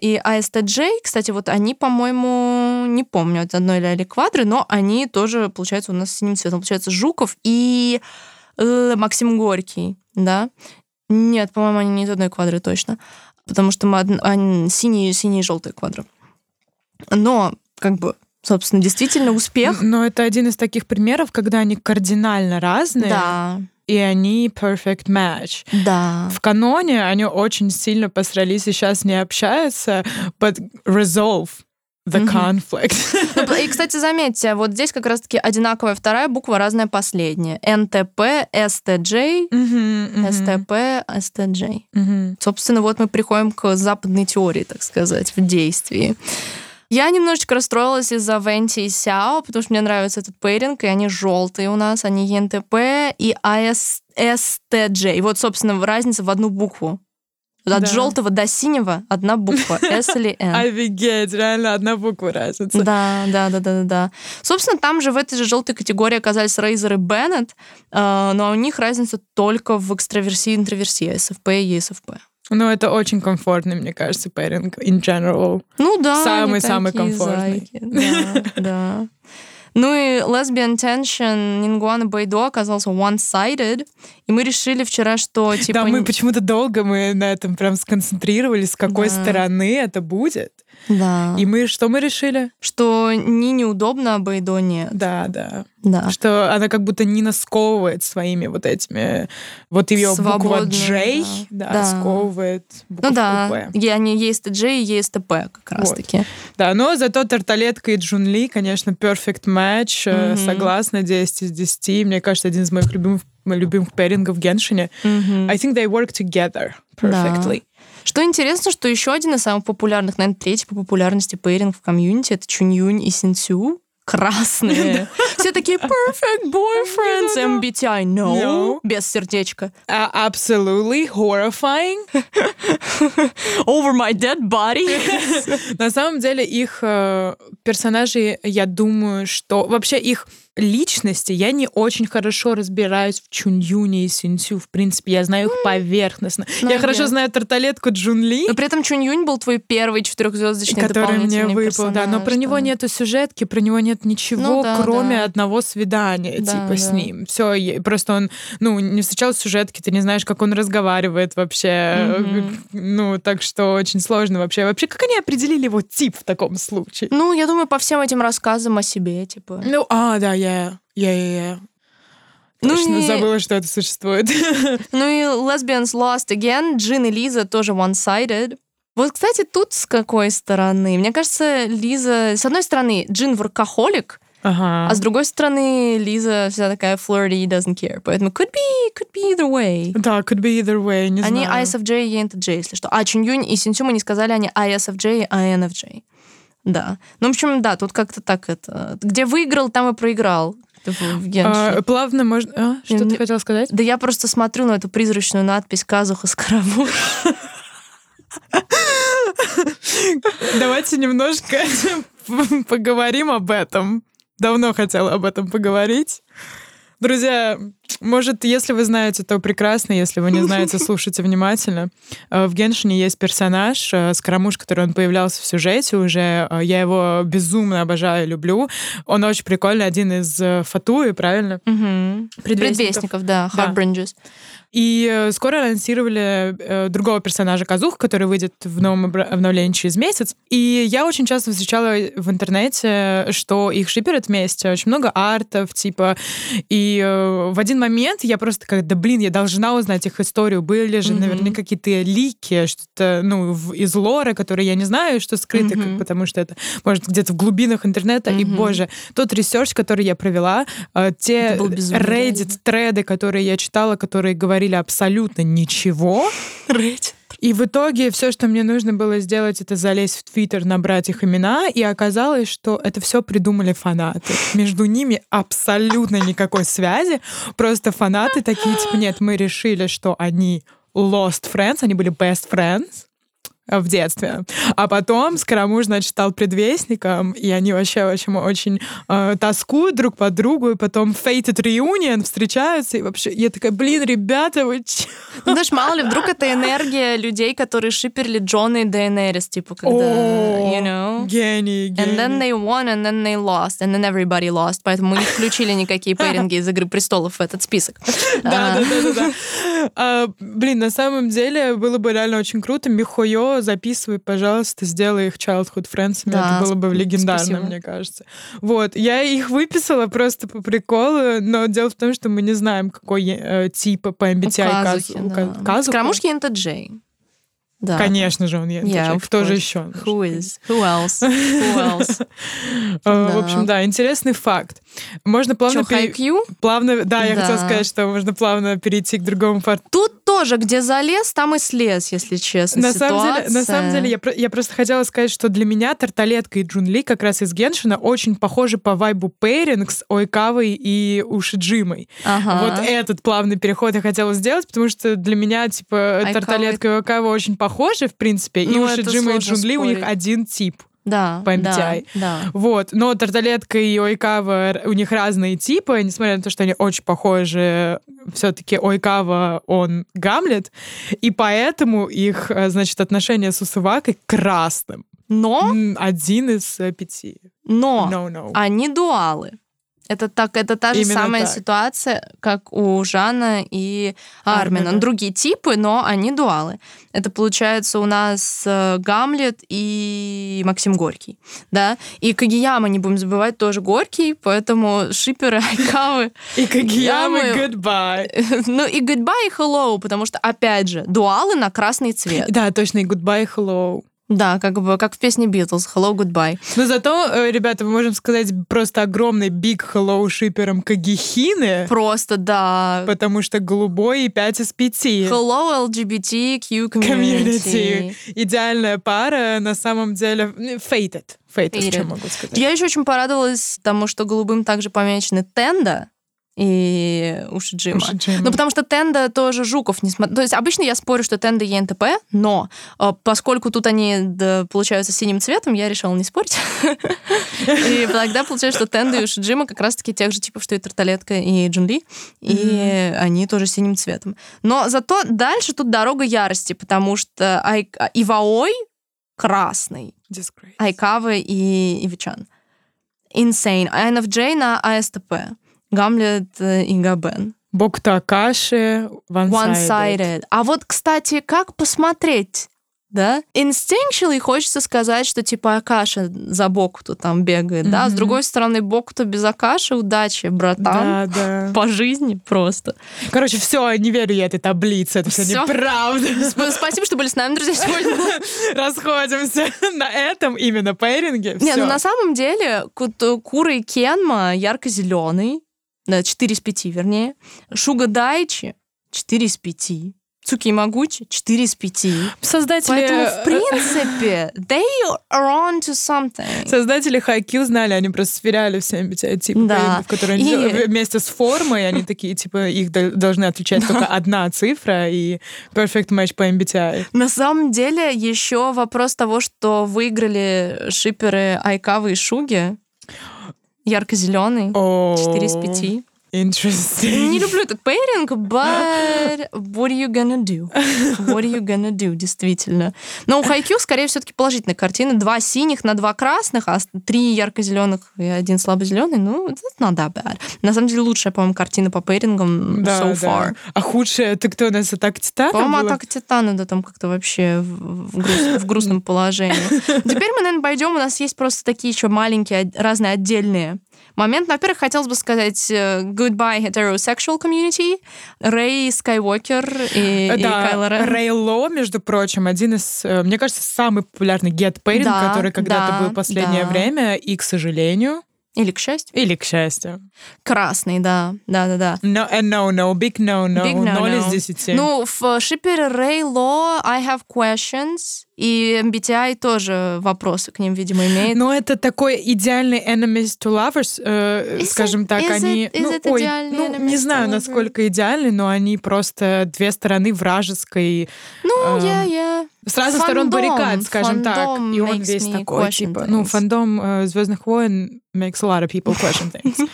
и АСТД, кстати, вот они, по-моему, не помню, это одной или квадры, но они тоже, получается, у нас синим цветом. Получается, Жуков и э, Максим Горький, да? Нет, по-моему, они не из одной квадры точно. Потому что мы од... они, синие, синие и желтые квадры. Но, как бы, собственно, действительно успех. Но это один из таких примеров, когда они кардинально разные. Да. И они perfect match. Да. В каноне они очень сильно посрались и сейчас не общаются, but resolve the conflict. Ну, и, кстати, заметьте, вот здесь как раз-таки одинаковая вторая буква, разная последняя. НТП, СТЖ, СТП, СТЖ. Собственно, вот мы приходим к западной теории, так сказать, в действии. Я немножечко расстроилась из-за Венти и Сяо, потому что мне нравится этот пейринг, и они желтые у нас, они ЕНТП и АСТДЖ. И вот, собственно, разница в одну букву. От да. желтого до синего одна буква, S или N. Офигеть, реально одна буква разница. Да, да, да, да, да. Собственно, там же в этой же желтой категории оказались Razer и Bennett, э, но у них разница только в экстраверсии и интроверсии, SFP и ESFP. Ну, это очень комфортный, мне кажется, пэринг in general. Ну да. Самый-самый комфортный. Зайки. Да, да. Ну и Lesbian Tension Нингуана Байдо оказался one-sided, и мы решили вчера, что типа... Да, мы почему-то долго мы на этом прям сконцентрировались, с какой да. стороны это будет. Да. И мы что мы решили? Что ни неудобно, Байдо нет. Да, да. Да. Что она как будто не насковывает своими вот этими... Вот ее буква J, да, да, сковывает букву Ну да, P. они есть J и есть P как раз-таки. Вот. Да, но зато Тарталетка и Чжун Ли, конечно, perfect match, mm-hmm. согласна, 10 из 10. Мне кажется, один из моих любимых любимых пейрингов в Геншине. Mm-hmm. I think they work together perfectly. Да. Что интересно, что еще один из самых популярных, наверное, третий по популярности пейринг в комьюнити это Чунь Юнь и Синцю красные. Все такие perfect boyfriends, MBTI, no, без сердечка. Absolutely horrifying. Over my dead body. На самом деле их э, персонажи, я думаю, что вообще их личности я не очень хорошо разбираюсь в Чуньюне и Синцю. В принципе, я знаю их поверхностно. Ну, я хорошо знаю тарталетку Джунли. Но при этом Чуньюнь был твой первый четырехзвездочный Который мне выпал, да. Но про него нету сюжетки, про него нет ничего, ну, да, кроме да. одного свидания, да, типа, да. с ним. Все, просто он, ну, не встречал сюжетки, ты не знаешь, как он разговаривает вообще. Mm-hmm. Ну, так что очень сложно вообще. Вообще, как они определили его тип в таком случае? Ну, я думаю, по всем этим рассказам о себе, типа. Ну, а, да, я yeah, yeah, yeah, yeah. Точно ну и... забыла, что это существует. ну и Lesbians Lost Again, Джин и Лиза тоже one-sided. Вот, кстати, тут с какой стороны? Мне кажется, Лиза... С одной стороны, Джин воркохолик, Ага. А с другой стороны, Лиза вся такая flirty, doesn't care. Поэтому could be, could be either way. Да, could be either way, не они знаю. Они ISFJ и ENTJ, если что. А Чуньюнь и Синчу мы не сказали, они ISFJ и INFJ. Да. Ну, в общем, да, тут как-то так это... Где выиграл, там и проиграл. А, плавно можно... А, что ты хотела сказать? Да я просто смотрю на эту призрачную надпись «Казуха Скоромуш». Давайте немножко поговорим об этом. Давно хотела об этом поговорить. Друзья, может, если вы знаете, то прекрасно, если вы не знаете, слушайте внимательно. Э, в Геншине есть персонаж, э, Скоромуш, который он появлялся в сюжете уже. Э, я его безумно обожаю и люблю. Он очень прикольный, один из Фатуи, правильно? Угу. Предвестников. Предвестников, да, Heartbringers. Да. И э, скоро анонсировали э, другого персонажа Казух, который выйдет в новом обновлении через месяц. И я очень часто встречала в интернете, что их шиперят вместе. Очень много артов, типа. И э, в один момент я просто как, да блин, я должна узнать их историю. Были же, mm-hmm. наверное, какие-то лики, что-то, ну, в, из лора, которые я не знаю, что скрыто, mm-hmm. как, потому что это, может, где-то в глубинах интернета. Mm-hmm. И, боже, тот research, который я провела, э, те Reddit-треды, которые я читала, которые говорят говорили абсолютно ничего. И в итоге все, что мне нужно было сделать, это залезть в Твиттер, набрать их имена, и оказалось, что это все придумали фанаты. Между ними абсолютно никакой связи. Просто фанаты такие, типа, нет, мы решили, что они lost friends, они были best friends, в детстве. А потом Скоромуш, значит, стал предвестником, и они вообще очень, очень э, тоскуют друг по другу, и потом Fated Reunion встречаются, и вообще я такая, блин, ребята, вы че? Ну, знаешь, мало ли, вдруг это энергия людей, которые шиперли Джона и Дейенерис, типа, когда, oh, you know? Гений, гений. And then they won, and then they lost, and then everybody lost, поэтому мы не включили никакие пейринги из «Игры престолов» в этот список. Да, да, да, да. А, блин, на самом деле было бы реально очень круто. Михойо записывай, пожалуйста, сделай их childhood friends. Да, это было бы легендарно, спасибо. мне кажется. Вот, я их выписала просто по приколу, но дело в том, что мы не знаем, какой э, тип по MBTI Казухи, да. Казухи. Скоромушки это Джей. Да. Конечно же, он енточек. Yeah, Кто же еще? Who is? Who else? Who else? Э, Да. В общем, да, интересный факт. Можно плавно... Пере-? Плавно, да, я Да. хотела сказать, что можно плавно перейти к другому факту. Тут тоже, где залез, там и слез, если честно. На самом, деле, на самом деле, я, я просто хотела сказать, что для меня Тарталетка и Джунли как раз из Геншина очень похожи по вайбу пейринг с Ойкавой и Ушиджимой. Ага. Вот этот плавный переход я хотела сделать, потому что для меня, типа, Тарталетка и Ойкава очень похожи, в принципе, и Ну, это Ушиджима и сложно Джунли у них один тип. да, по да, MBTI. да. Вот, но Тарталетка и Ойкава, у них разные типы, несмотря на то, что они очень похожи, все-таки Ойкава, он Гамлет, и поэтому их, э, значит, отношения с Усувакой красным. Но, Один из э, пяти. но, No, no. они дуалы. Это так, это та же Именно самая так. ситуация, как у Жана и Армина. Армина. Другие типы, но они дуалы. Это получается у нас э, Гамлет и Максим Горький, да. И Кагияма, не будем забывать, тоже Горький, поэтому шиперы Айкавы. И Кагиямы goodbye. Ну и goodbye и hello, потому что, опять же, дуалы на красный цвет. Да, точно, и goodbye, hello. Да, как бы как в песне Beatles Hello, goodbye. Но зато, э, ребята, мы можем сказать просто огромный big hello шипером Кагихины, Просто да. потому что голубой и 5 из 5. Hello, LGBTQ community. Комьюнити. Идеальная пара, на самом деле, fated. Fated, Fated. что могу сказать. Я еще очень порадовалась тому, что голубым также помечены Тенда и Ушиджима. Ушиджима. Ну, потому что Тенда тоже Жуков не смотрит. То есть обычно я спорю, что Тенда и НТП, но э, поскольку тут они да, получаются синим цветом, я решила не спорить. И тогда получается, что Тенда и Ушиджима как раз-таки тех же типов, что и Тарталетка и Джунли, и они тоже синим цветом. Но зато дальше тут дорога ярости, потому что Ай- Иваой красный. Айкава и Ивичан. Insane. INFJ на АСТП. Гамлет э, и Габен. Бокта Акаши, one-sided. One-sided. А вот, кстати, как посмотреть? Да? Instinctually хочется сказать, что типа Акаша за Бокуту там бегает, да? С другой стороны, Бокуту без Акаши, удачи, братан. Да, да. По жизни просто. Короче, все, не верю я этой таблице, это все неправда. Сп- Спасибо, что были с нами, друзья, сегодня. Расходимся на этом именно пейринге. Не, ну на самом деле Кура и Кенма ярко-зеленый, 4 из 5, вернее. Шуга Дайчи 4 из 5. Цуки Магучи 4 из 5. Создатели... Поэтому, в принципе, they are on to something. Создатели Хайкью знали, они просто сверяли все MBTI типы, Да. пейрингов, которые они И- делали вместе с формой, они такие, типа, их дол- должны отличать только одна цифра и perfect match по MBTI. На самом деле, еще вопрос того, что выиграли шиперы Айкавы и Шуги. Ярко-зеленый. О, 4 из 5. Interesting. Не люблю этот пейринг, but what are you gonna do? What are you gonna do, действительно. Но у Хайкю, скорее, все-таки положительная картина. Два синих на два красных, а три ярко-зеленых и один слабо-зеленый. Ну, it's not that bad. На самом деле, лучшая, по-моему, картина по пейрингам Да, so да. far. А худшее, ты кто у нас, атака Титана По-моему, атака Титана, да, там как-то вообще в, в груз- в грустном положении. Теперь мы, наверное, пойдем. У нас есть просто такие еще маленькие, од- разные отдельные моменты. Во-первых, хотелось бы сказать э, goodbye heterosexual community. Рэй Скайуокер и, и Да, Кайло Рен. Рэй Ло, между прочим, один из, э, мне кажется, самый популярный get pairing, Да, который когда-то да, был в последнее да. время, и, к сожалению, Или, к счастью, или к счастью. красный, да, да-да-да. No, and no, no, big no, no, Big no, 0 из no. 10. Ну, в шипере Рэй Ло I have questions, и MBTI тоже вопросы к ним, видимо, имеет. Но это такой идеальный enemies to lovers, э, Is скажем it- так, is они, it- is ну, it ой, ну, не знаю, насколько идеальны, но они просто две стороны вражеской, Ну, я, я. с разных сторон Фандом, баррикад, скажем так, и он весь такой, типа, ну, things. фандом Звездных войн makes a lot of people question things.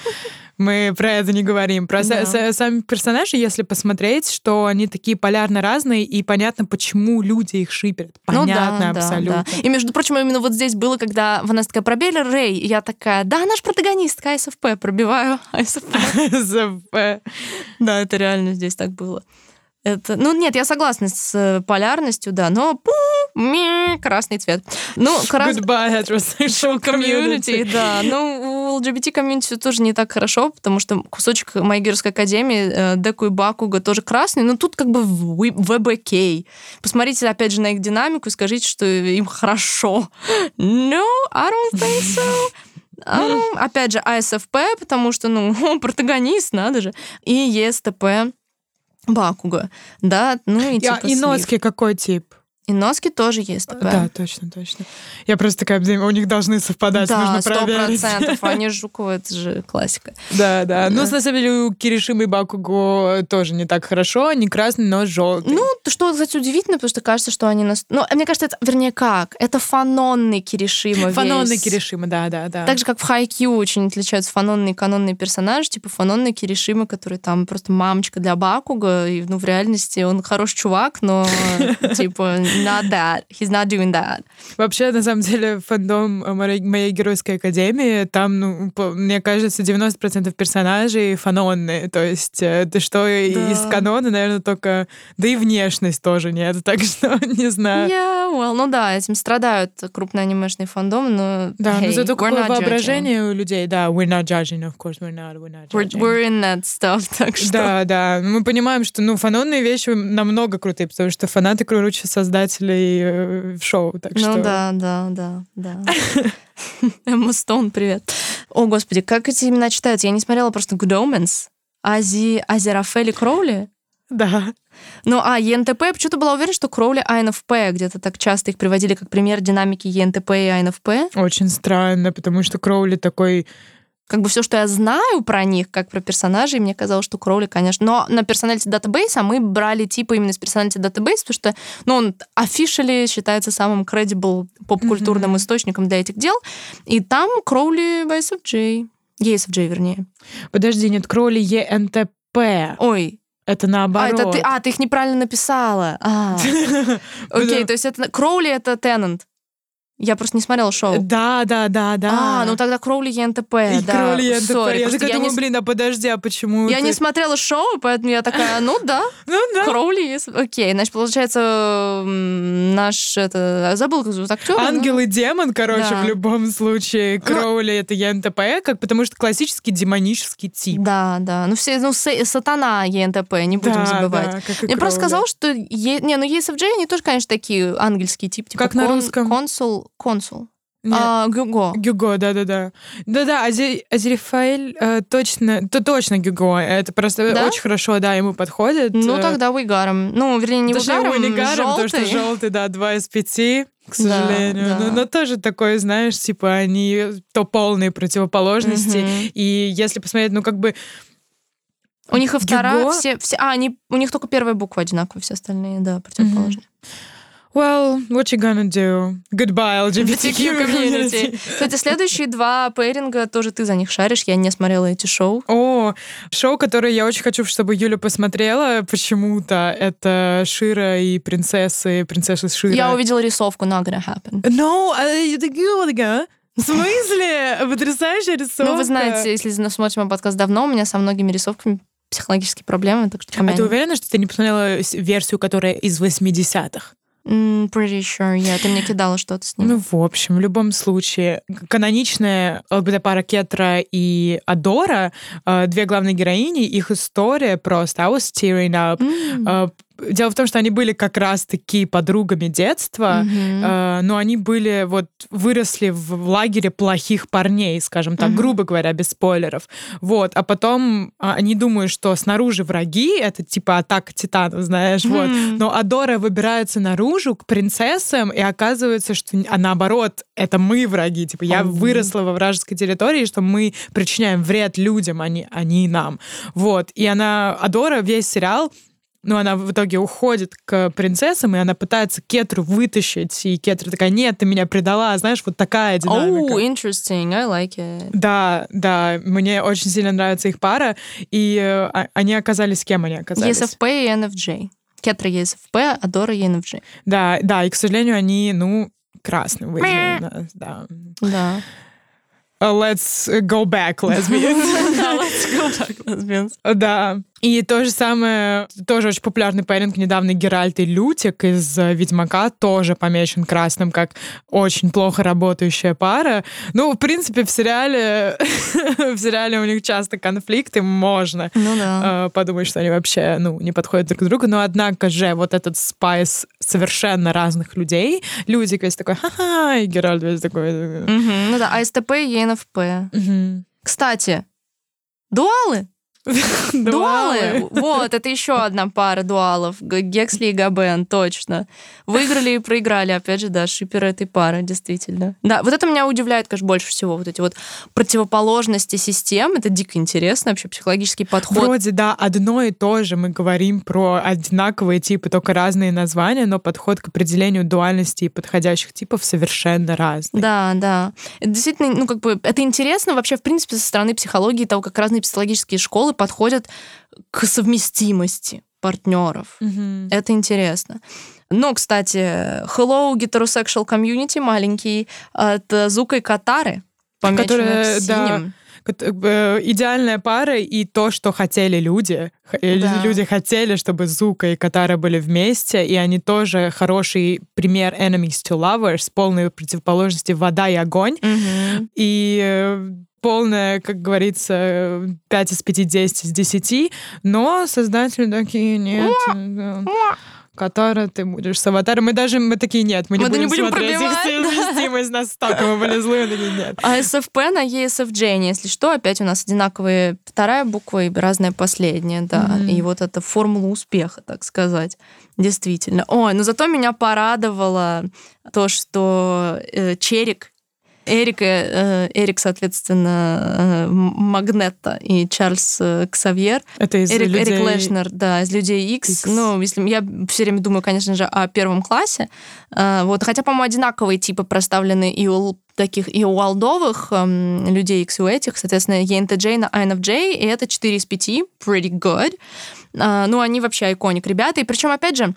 Мы про это не говорим. Про Да. са- сами персонажи, если посмотреть, что они такие полярно разные, и понятно, почему люди их шиперят. Ну да, Понятно да, абсолютно. да. И, между прочим, именно вот здесь было, когда Ванесса такая, пробили Рэй, и я такая, да, наш протагонист, АСФП, пробиваю АСФП. Да, это реально здесь так было. Это, ну нет, я согласна с э, полярностью, да, но пу, ми, красный цвет. Ну, крас... Goodbye, heterosexual community. да. Ну, у LGBT комьюнити тоже не так хорошо, потому что кусочек моей геройской академии, э, Деку и Бакуга тоже красный, но тут как бы ВБК. Посмотрите, опять же, на их динамику и скажите, что им хорошо. No, I don't think so. А, опять же, АСФП, потому что, ну, протагонист, надо же. И ЕСТП Бакуга. Да, ну и типа И носки какой тип? И носки тоже есть. ТП. Да, точно, точно. Я просто такая, у них должны совпадать, да, нужно проверить. Да, процентов. Они Жукова, это же классика. Да, да. Ну, на самом деле, у Киришимы и Бакуго тоже не так хорошо. Они красный, но желтый. Ну, что, кстати, удивительно, потому что кажется, что они... Нас... Ну, мне кажется, это, вернее, как? Это фанонный Киришима Фанонный Киришима, да, да, да. Так же, как в Хайкью очень отличаются фанонные и канонные персонажи, типа фанонный Киришима, который там просто мамочка для Бакуга, и, ну, в реальности он хороший чувак, но, типа, not that. He's not doing that. Вообще, на самом деле, фандом моей, моей геройской академии, там, ну, по, мне кажется, 90% персонажей фанонные. То есть э, ты что, да. из канона, наверное, только... Да и внешность тоже нет, так что не знаю. Yeah, well, ну да, этим страдают крупные анимешные фандомы, но Да, hey, но зато какое воображение judging. у людей. Да, we're not judging, of course, we're not, we're not judging. We're, we're in that stuff, так что... Да, да, мы понимаем, что, ну, фанонные вещи намного крутые, потому что фанаты круче создателей в шоу, так ну, что... Ну да, да, да, да. Эмма Стоун, привет. О, господи, как эти имена читаются? Я не смотрела просто Good Omens. Ази, Ази Рафаэли Кроули? Да. Ну, а ЕНТП, я почему-то была уверена, что Кроули АНФП, где-то так часто их приводили как пример динамики ЕНТП и АНФП. Очень странно, потому что Кроули такой как бы все, что я знаю про них, как про персонажей, мне казалось, что Кроули, конечно. Но на Personality Database мы брали типа именно с Personality Database, потому что ну, он officially считается самым credible поп-культурным mm-hmm. источником для этих дел. И там Кроули в ESFJ. Вернее. Подожди, нет, Кроули ENTP. Ой, это наоборот. А, это ты, а, ты их неправильно написала. А. Окей, то есть это Кроули это Теннант. Я просто не смотрела шоу. Да, да, да, да. А, ну тогда Кроули ЕНТП, и да. Кроули ЕНТП. Sorry, я такая думаю, не... блин, а подожди, а почему Я ты... не смотрела шоу, поэтому я такая, ну да. Ну да. Кроули. Окей, значит, получается, наш, это, забыл, как зовут актера. Ангел и демон, короче, в любом случае. Ну, Кроули это ЕНТП, как, потому что классический демонический тип. Да, да. Ну все, ну сатана ЕНТП, не будем забывать. Я просто сказала, что, не, ну ESFJ, они тоже, конечно, такие ангельские типы. Типа как на русском? Консул, консул. Нет. А, Гюго. Гюго, да-да-да. Да-да, Ази, Азерифаэль э, точно, то точно Гюго. Это просто да? очень хорошо, да, ему подходит. Ну, тогда Уигаром. Ну, вернее, не Даже Уигаром, Уигаром, желтый. потому что желтый, да, два из пяти, к сожалению. Да, да. Но, но тоже такое, знаешь, типа они то полные противоположности. Угу. И если посмотреть, ну, как бы у них и вторая, все, все, а, они, у них только первая буква одинаковая, все остальные, да, противоположные. Mm-hmm. Well, what you gonna do? Goodbye, LGBTQ community. Кстати, следующие два пейринга тоже ты за них шаришь. Я не смотрела эти шоу. О, шоу, которое я очень хочу, чтобы Юля посмотрела почему-то, это Шира и принцессы, принцессы Шира. Я увидела рисовку Not Gonna Happen. No, uh, в смысле? Потрясающая рисовка. Ну, вы знаете, если смотрим подкаст давно, у меня со многими рисовками психологические проблемы, так что... А ты уверена, что ты не посмотрела версию, которая из 80-х? Mm, pretty sure, yeah. Ты мне кидала что-то с ним. Ну, в общем, в любом случае, каноничная ЛГБТ-пара Кетра и Адора, э, две главные героини, их история просто I was tearing up. Mm. Дело в том, что они были как раз-таки подругами детства, mm-hmm. э, но они были вот выросли в лагере плохих парней, скажем так, mm-hmm. грубо говоря, без спойлеров. Вот, а потом а, они думают, что снаружи враги, это типа атака титанов, знаешь, mm-hmm. вот. Но Адора выбирается наружу к принцессам, и оказывается, что а наоборот, это мы враги. Типа я mm-hmm. выросла во вражеской территории, что мы причиняем вред людям, а не, а не нам. Вот. И она, Адора, весь сериал ну, она в итоге уходит к принцессам, и она пытается Кетру вытащить, и Кетра такая, нет, ты меня предала, знаешь, вот такая динамика. Oh, interesting, I like it. Да, да, мне очень сильно нравится их пара, и э, они оказались кем они оказались? ESFP и NFJ. Кетра ESFP, а Дора. Да, да, и, к сожалению, они, ну, красные выделены, да. Да. Uh, let's go back, lesbians. let's go back, lesbians. Да. И то же самое, тоже очень популярный пэринг недавно Геральт и Лютик из э, Ведьмака тоже помечен красным как очень плохо работающая пара. Ну, в принципе, в сериале, в сериале у них часто конфликты, можно Ну да. э, подумать, что они вообще, ну, не подходят друг к другу, но однако же вот этот спайс совершенно разных людей. Лютик весь такой, ха-ха, и Геральт весь такой... Мгм. Ну да, АСТП и ЕНФП. мгм. Кстати, дуалы. Дуалы. Вот, это еще одна пара дуалов. Гексли и Габен, точно. Выиграли и проиграли, опять же, да, шиперы этой пары, действительно. Да, вот это меня удивляет, конечно, больше всего. Вот эти вот противоположности систем. Это дико интересно, вообще психологический подход. Вроде, да, одно и то же. Мы говорим про одинаковые типы, только разные названия, но подход к определению дуальности и подходящих типов совершенно разный. Да, да. Это действительно, ну, как бы, это интересно вообще, в принципе, со стороны психологии, того, как разные психологические школы подходят к совместимости партнеров. Мгм. Это интересно. Ну, кстати, hello, heterosexual community маленький от Зука и Катары, да, синим. Кот- э, Идеальная пара и то, что хотели люди. Э, Да. Люди хотели, чтобы Зука и Катара были вместе, и они тоже хороший пример enemies to lovers, полные противоположности вода и огонь. Мгм. И э, полная, как говорится, 5 из 5, 10 из 10, но создатели такие, нет, да. Катара, ты будешь с аватаром. Мы даже мы такие, нет, мы не Мы будем, не будем смотреть их пробивать, да. совместимость, настолько мы были злые, такие, нет. А СФП на ESFJ, если что, опять у нас одинаковые вторая буква и разная последняя, да. Мгм. И вот это формула успеха, так сказать. Действительно. Ой, но зато меня порадовало то, что э, Черик Эрик, э, Эрик, соответственно, э, Магнетта и Чарльз э, Ксавьер. Это из Эрик, людей... Эрик Лешнер, да, из Людей X. Икс. Ну, если я все время думаю, конечно же, о первом классе. А, Вот, хотя, по-моему, одинаковые типы проставлены и у таких и у алдовых эм, людей X и у этих, соответственно, ENTJ на INFJ, и это 4 из 5, pretty good. А, ну, они вообще иконик, ребята. И причем, опять же,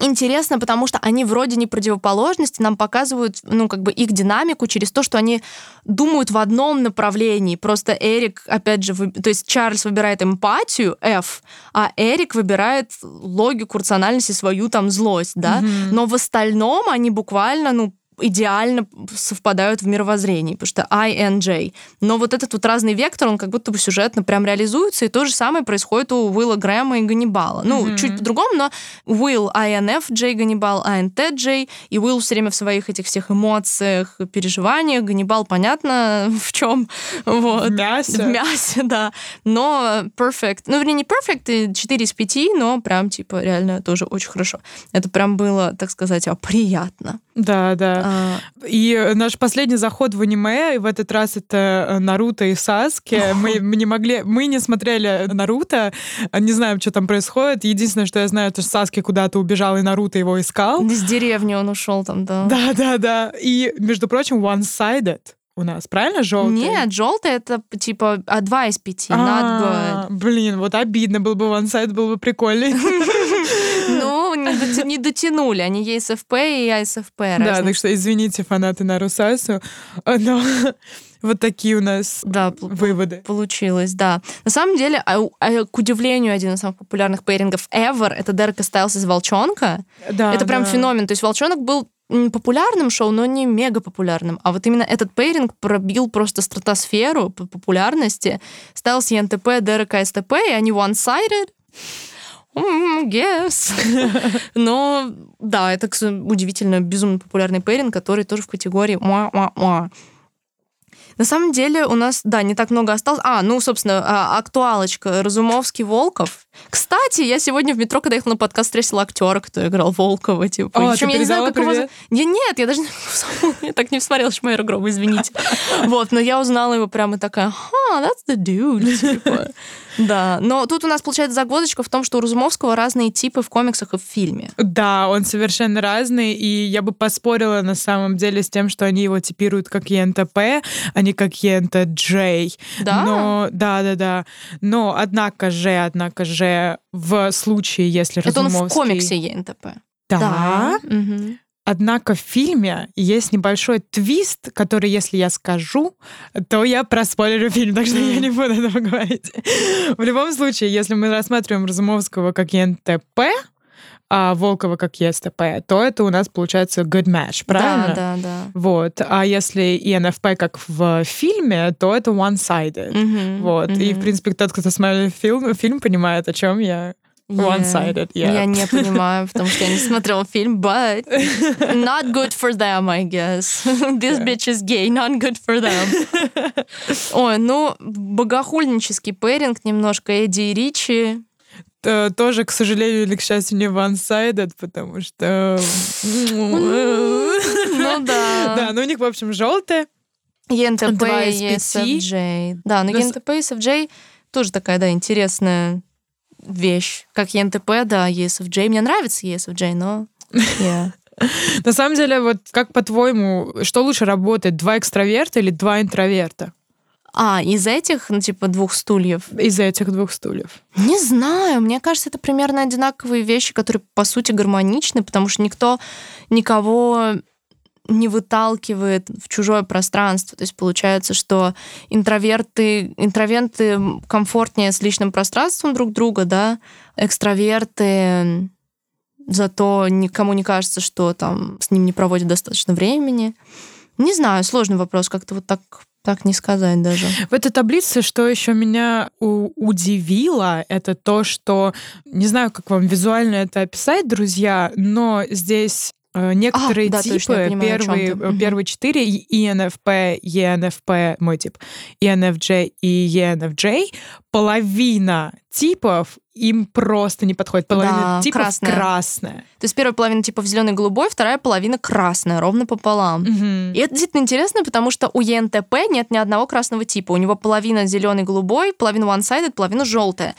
интересно, потому что они вроде не противоположности, нам показывают, ну, как бы их динамику через то, что они думают в одном направлении. Просто Эрик, опять же, вы- то есть Чарльз выбирает эмпатию, F, а Эрик выбирает логику, рациональность и свою там злость, да. Мгм. Но в остальном они буквально, ну, идеально совпадают в мировоззрении, потому что INJ. Но вот этот вот разный вектор, он как будто бы сюжетно прям реализуется, и то же самое происходит у Уилла Грэма и Ганнибала. Ну, Мгм. чуть по-другому, но Уилл INFJ, Ганнибал INTJ, и Уилл все время в своих этих всех эмоциях, переживаниях, Ганнибал, понятно, в чем. Вот. В мясе. В мясе, да. Но perfect. Ну, вернее, не perfect, и 4 из 5, но прям, типа, реально тоже очень хорошо. Это прям было, так сказать, а, приятно. Да, да. А, И наш последний заход в аниме, и в этот раз это э, Наруто и Саски. Мы, мы не могли, мы не смотрели Наруто, э, не знаем, что там происходит. Единственное, что я знаю, это что Саски куда-то убежал, и Наруто его искал. Из деревни он ушел там, да. Да, да, да. И, между прочим, one-sided у нас, правильно, желтый? Нет, желтый это типа а 2 из 5, not А, good. Блин, вот обидно был бы one-sided, был бы прикольный. Не, дотянули. Они ЕСФП и АСФП. Да, так что извините, фанаты Нарусасу, но вот такие у нас Да, выводы. Получилось, да. На самом деле, а- а, к удивлению, один из самых популярных пейрингов ever — это Дерек и Стайлс из «Волчонка». Да, это прям да. феномен. То есть «Волчонок» был популярным шоу, но не мега популярным. А вот именно этот пейринг пробил просто стратосферу по популярности. Стайлс ENTP, Дерек ISTP, и они one-sided. Guess. Но да, это удивительно безумно популярный пейринг, который тоже в категории муа-муа-муа. На самом деле у нас, да, не так много осталось. А, ну, собственно, а, актуалочка. Разумовский, Волков. Кстати, я сегодня в метро, когда ехала на подкаст, встретила актера, кто играл Волкова. Типа. О, Причем ты я не знаю, как его привет? Я, нет, я даже не- я так не всмотрела Шмейра Гроба, извините. Вот, но я узнала его прямо такая, ха, that's the dude. типа. Да, но тут у нас получается загвоздочка в том, что у Разумовского разные типы в комиксах и в фильме. Да, он совершенно разный, и я бы поспорила на самом деле с тем, что они его типируют как ЕНТП, а не как ЕНТJ. Да? Но, да, да, да. Но, однако же, однако же, в случае, если Это он в Разумовский... комиксе ЕНТП. Да? Мгм. Однако в фильме есть небольшой твист, который, если я скажу, то я проспойлерю фильм, так что я не буду этого говорить. В любом случае, если мы рассматриваем Разумовского как НТП, а Волкова как ЕСТП, то это у нас получается good match, правильно? Да, да, да. Вот. А если ИНФП как в фильме, то это one-sided. Мгм, Вот. И, в принципе, тот, кто смотрел фильм, фильм понимает, о чем я. One-sided, yeah. Я не понимаю, потому что я не смотрела фильм, but not good for them, I guess. This bitch is gay, not good for them. Ой, ну, богохульнический пэринг немножко Эдди и Ричи. Т- Тоже, к сожалению или к счастью, не one-sided, потому что... Ну да. Да, ну у них, в общем, желтое. ЕНТП и. ESFJ. Да, но Ну, ЕНТП и ESFJ тоже такая, да, интересная вещь. Как ЕНТП, да, ESFJ. Мне нравится ESFJ, но... yeah. На самом деле, вот как по-твоему, что лучше работает, два экстраверта или два интроверта А, из этих, ну, типа, двух стульев. из этих двух стульев? Не знаю, мне кажется, это примерно одинаковые вещи, которые по сути гармоничны, потому что никто никого не выталкивает в чужое пространство. То есть получается, что интроверты, интроверты комфортнее с личным пространством друг друга, да, экстраверты зато никому не кажется, что там с ним не проводят достаточно времени. Не знаю, сложный вопрос, как-то вот так, так не сказать даже. В этой таблице, что еще меня удивило, это то, что, не знаю, как вам визуально это описать, друзья, но здесь некоторые А, да, типы, точно, понимаю, первые, э, первые четыре, ENFP, ENFP, мой тип, ENFJ и ENFJ, половина типов им просто не подходит. Половина Да, типов красная. красная. То есть первая половина типа зеленый голубой, вторая половина красная, ровно пополам. Мгм. И это действительно интересно, потому что у ЕНТП нет ни одного красного типа. У него половина зеленый голубой, половина one-sided, половина желтая.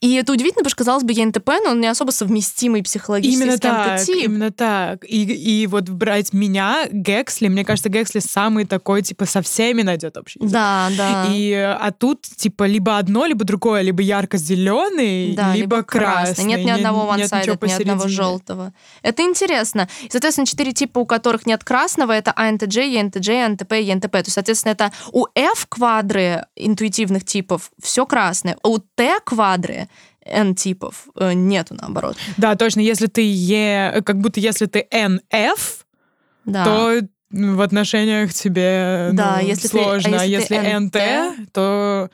И это удивительно, потому что, казалось бы, ЕНТП, но он не особо совместимый психологически Именно с кем-то так, тип. именно так. И, и вот брать меня, Гексли, мне кажется, Гексли самый такой, типа, со всеми найдет общий язык. Да, да. И, а тут, типа, либо одно, либо другое, либо ярко-зеленый, Да, либо, красный. Нет ни одного one-sided, ни одного желтого. Это интересно. И, соответственно, четыре типа, у которых нет красного, это А ENTJ, INTP и ENTP. То есть, соответственно, это у F квадры интуитивных типов все красное, а у Т квадры N типов э, нету наоборот. Да, точно. Если ты Е, как будто если ты НФ, Да. то в отношениях тебе Да, ну, если ты- а сложно. А если если НТ, то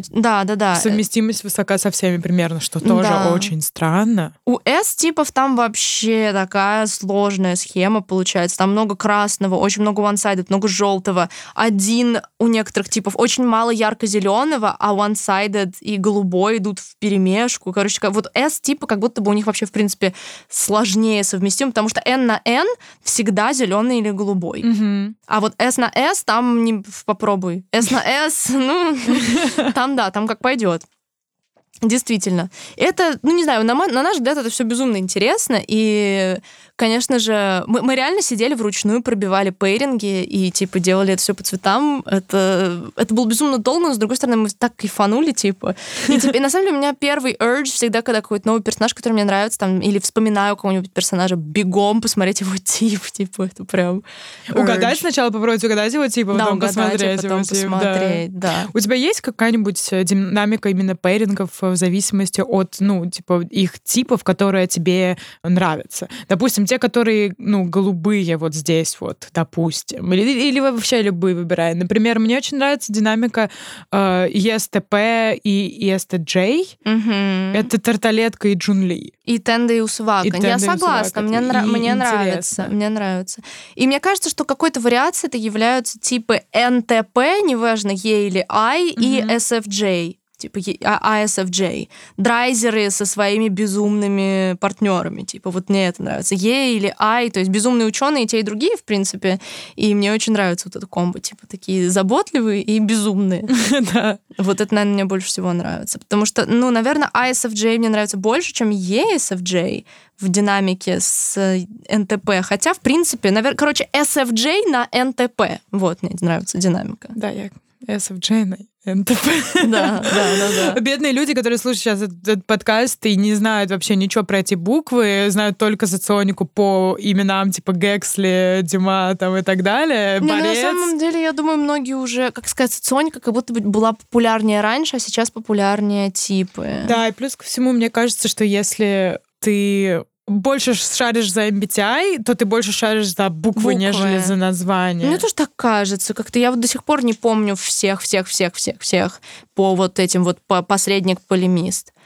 То есть- да, да, да. совместимость высока со всеми примерно, что тоже Да. очень странно. У S-типов там вообще такая сложная схема получается. Там много красного, очень много one-sided, много желтого. Один у некоторых типов очень мало ярко-зеленого, а one-sided и голубой идут в перемешку. Короче, вот S-типы как будто бы у них вообще, в принципе, сложнее совместим, потому что N на N всегда зеленый или голубой. Мгм. А вот S на S там не попробуй. S на S, ну, там да, там как пойдет. Действительно. Это, ну не знаю, на, на наш взгляд это все безумно интересно. И, конечно же, мы, мы реально сидели вручную, пробивали пейринги и, типа, делали это все по цветам. Это, это было безумно долго, но, с другой стороны, мы так кайфанули, типа. И, типа, и на самом деле у меня первый urge всегда, когда какой-то новый персонаж, который мне нравится, там, или вспоминаю какого-нибудь персонажа, бегом посмотреть его тип, типа, это прям Угадать urge. сначала попробовать угадать его типа, Да, потом угадать, а посмотреть потом его тип, да. посмотреть, да. У тебя есть какая-нибудь э, динамика именно пейрингов э, в зависимости от, ну, типа, их типов, которые тебе нравятся? Допустим, те, которые, ну, голубые вот здесь вот, допустим. Или, или вообще любые выбирай. Например, мне очень нравится динамика э, ESTP и ESTJ. Мгм. Это Тарталетка и Джунли. И Тенда и Усувака. И Я и согласна, мне, нра- И мне нравится, мне нравится. И мне кажется, что какой-то вариацией это являются типы НТП, неважно, Е или I, и Мгм. SFJ. Типа Е- а- ISFJ. Драйзеры со своими безумными партнерами. Типа, вот мне это нравится. Е или I, то есть безумные ученые, и те, и другие, в принципе. И мне очень нравится вот это комбо. Типа, такие заботливые и безумные. Да. Вот это, наверное, мне больше всего нравится. Потому что, ну, наверное, ISFJ мне нравится больше, чем ESFJ в динамике с НТП. Хотя, в принципе, наверное, короче, SFJ на НТП. Вот, мне нравится динамика. Да, я SFJ, НТП. Да, да, да, да. Бедные люди, которые слушают сейчас этот, этот подкаст и не знают вообще ничего про эти буквы, знают только соционику по именам типа Гексли, Дюма там и так далее. Не, ну, на самом деле, я думаю, многие уже, как сказать, соционика как будто бы была популярнее раньше, а сейчас популярнее типы. Да, и плюс ко всему, мне кажется, что если ты больше шаришь за MBTI, то ты больше шаришь за буквы, Буквы. нежели за название. Мне тоже так кажется. Как-то я вот до сих пор не помню всех, всех, всех, всех, всех по вот этим вот по- посредник-полемист.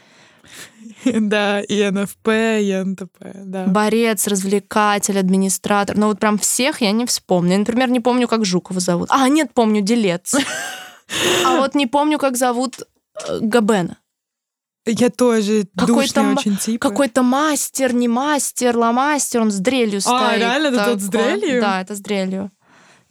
Да, и НФП, и НТП, да. Борец, развлекатель, администратор. Но вот прям всех я не вспомню. Я, например, не помню, как Жукова зовут. А, нет, помню, Делец. А вот не помню, как зовут э, Габена. Я тоже Какой-то душный очень тип. Какой-то мастер, не мастер, ломастер, он с дрелью стоит. реально? Это тот с дрелью? Да, это с дрелью.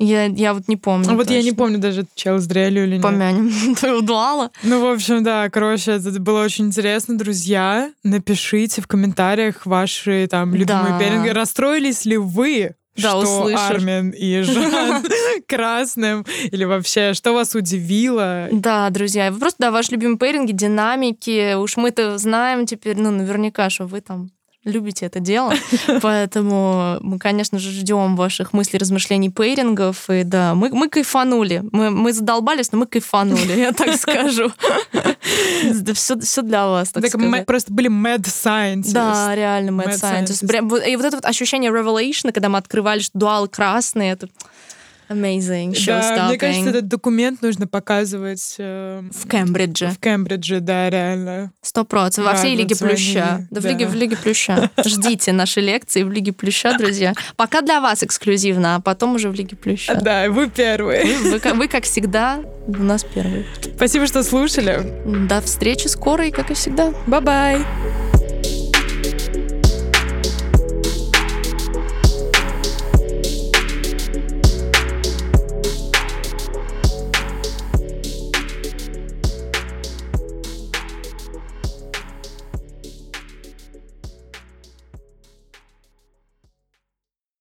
Я, я вот не помню. А вот я не точно. помню даже, чел с дрелью или нет. Помянем. Ты удала? Ну, в общем, да, короче, это было очень интересно. Друзья, напишите в комментариях ваши там любимые Да. пеленги. Расстроились ли вы, Да, что услышав. Армин и Жан красным? Или вообще, что вас удивило? Да, друзья, вы просто, да, ваши любимые пейринги, динамики, уж мы-то знаем теперь, ну, наверняка, что вы там любите это дело, поэтому мы, конечно же, ждем ваших мыслей, размышлений, пейрингов, и да, мы, мы кайфанули, мы, мы задолбались, но мы кайфанули, я так скажу. Все, все для вас, так Так мы просто были mad scientists. Да, реально, Mad Mad Scientist. Scientist. Прям вот- И вот это вот ощущение revelation, когда мы открывали, что дуалы красные, это amazing, Да, мне кажется, этот документ нужно показывать э, В Кембридже. в Кембридже, да, реально. Сто процентов. Во всей Лиге Плюща. они, Да, в да. Лиге, в Лиге Плюща. Ждите наши лекции в Лиге Плюща, друзья. Пока для вас эксклюзивно, а потом уже в Лиге Плюща. Да, вы первые. Вы, вы как- вы, как всегда, у нас первые. Спасибо, что слушали. До встречи скоро и как и всегда. Bye-bye.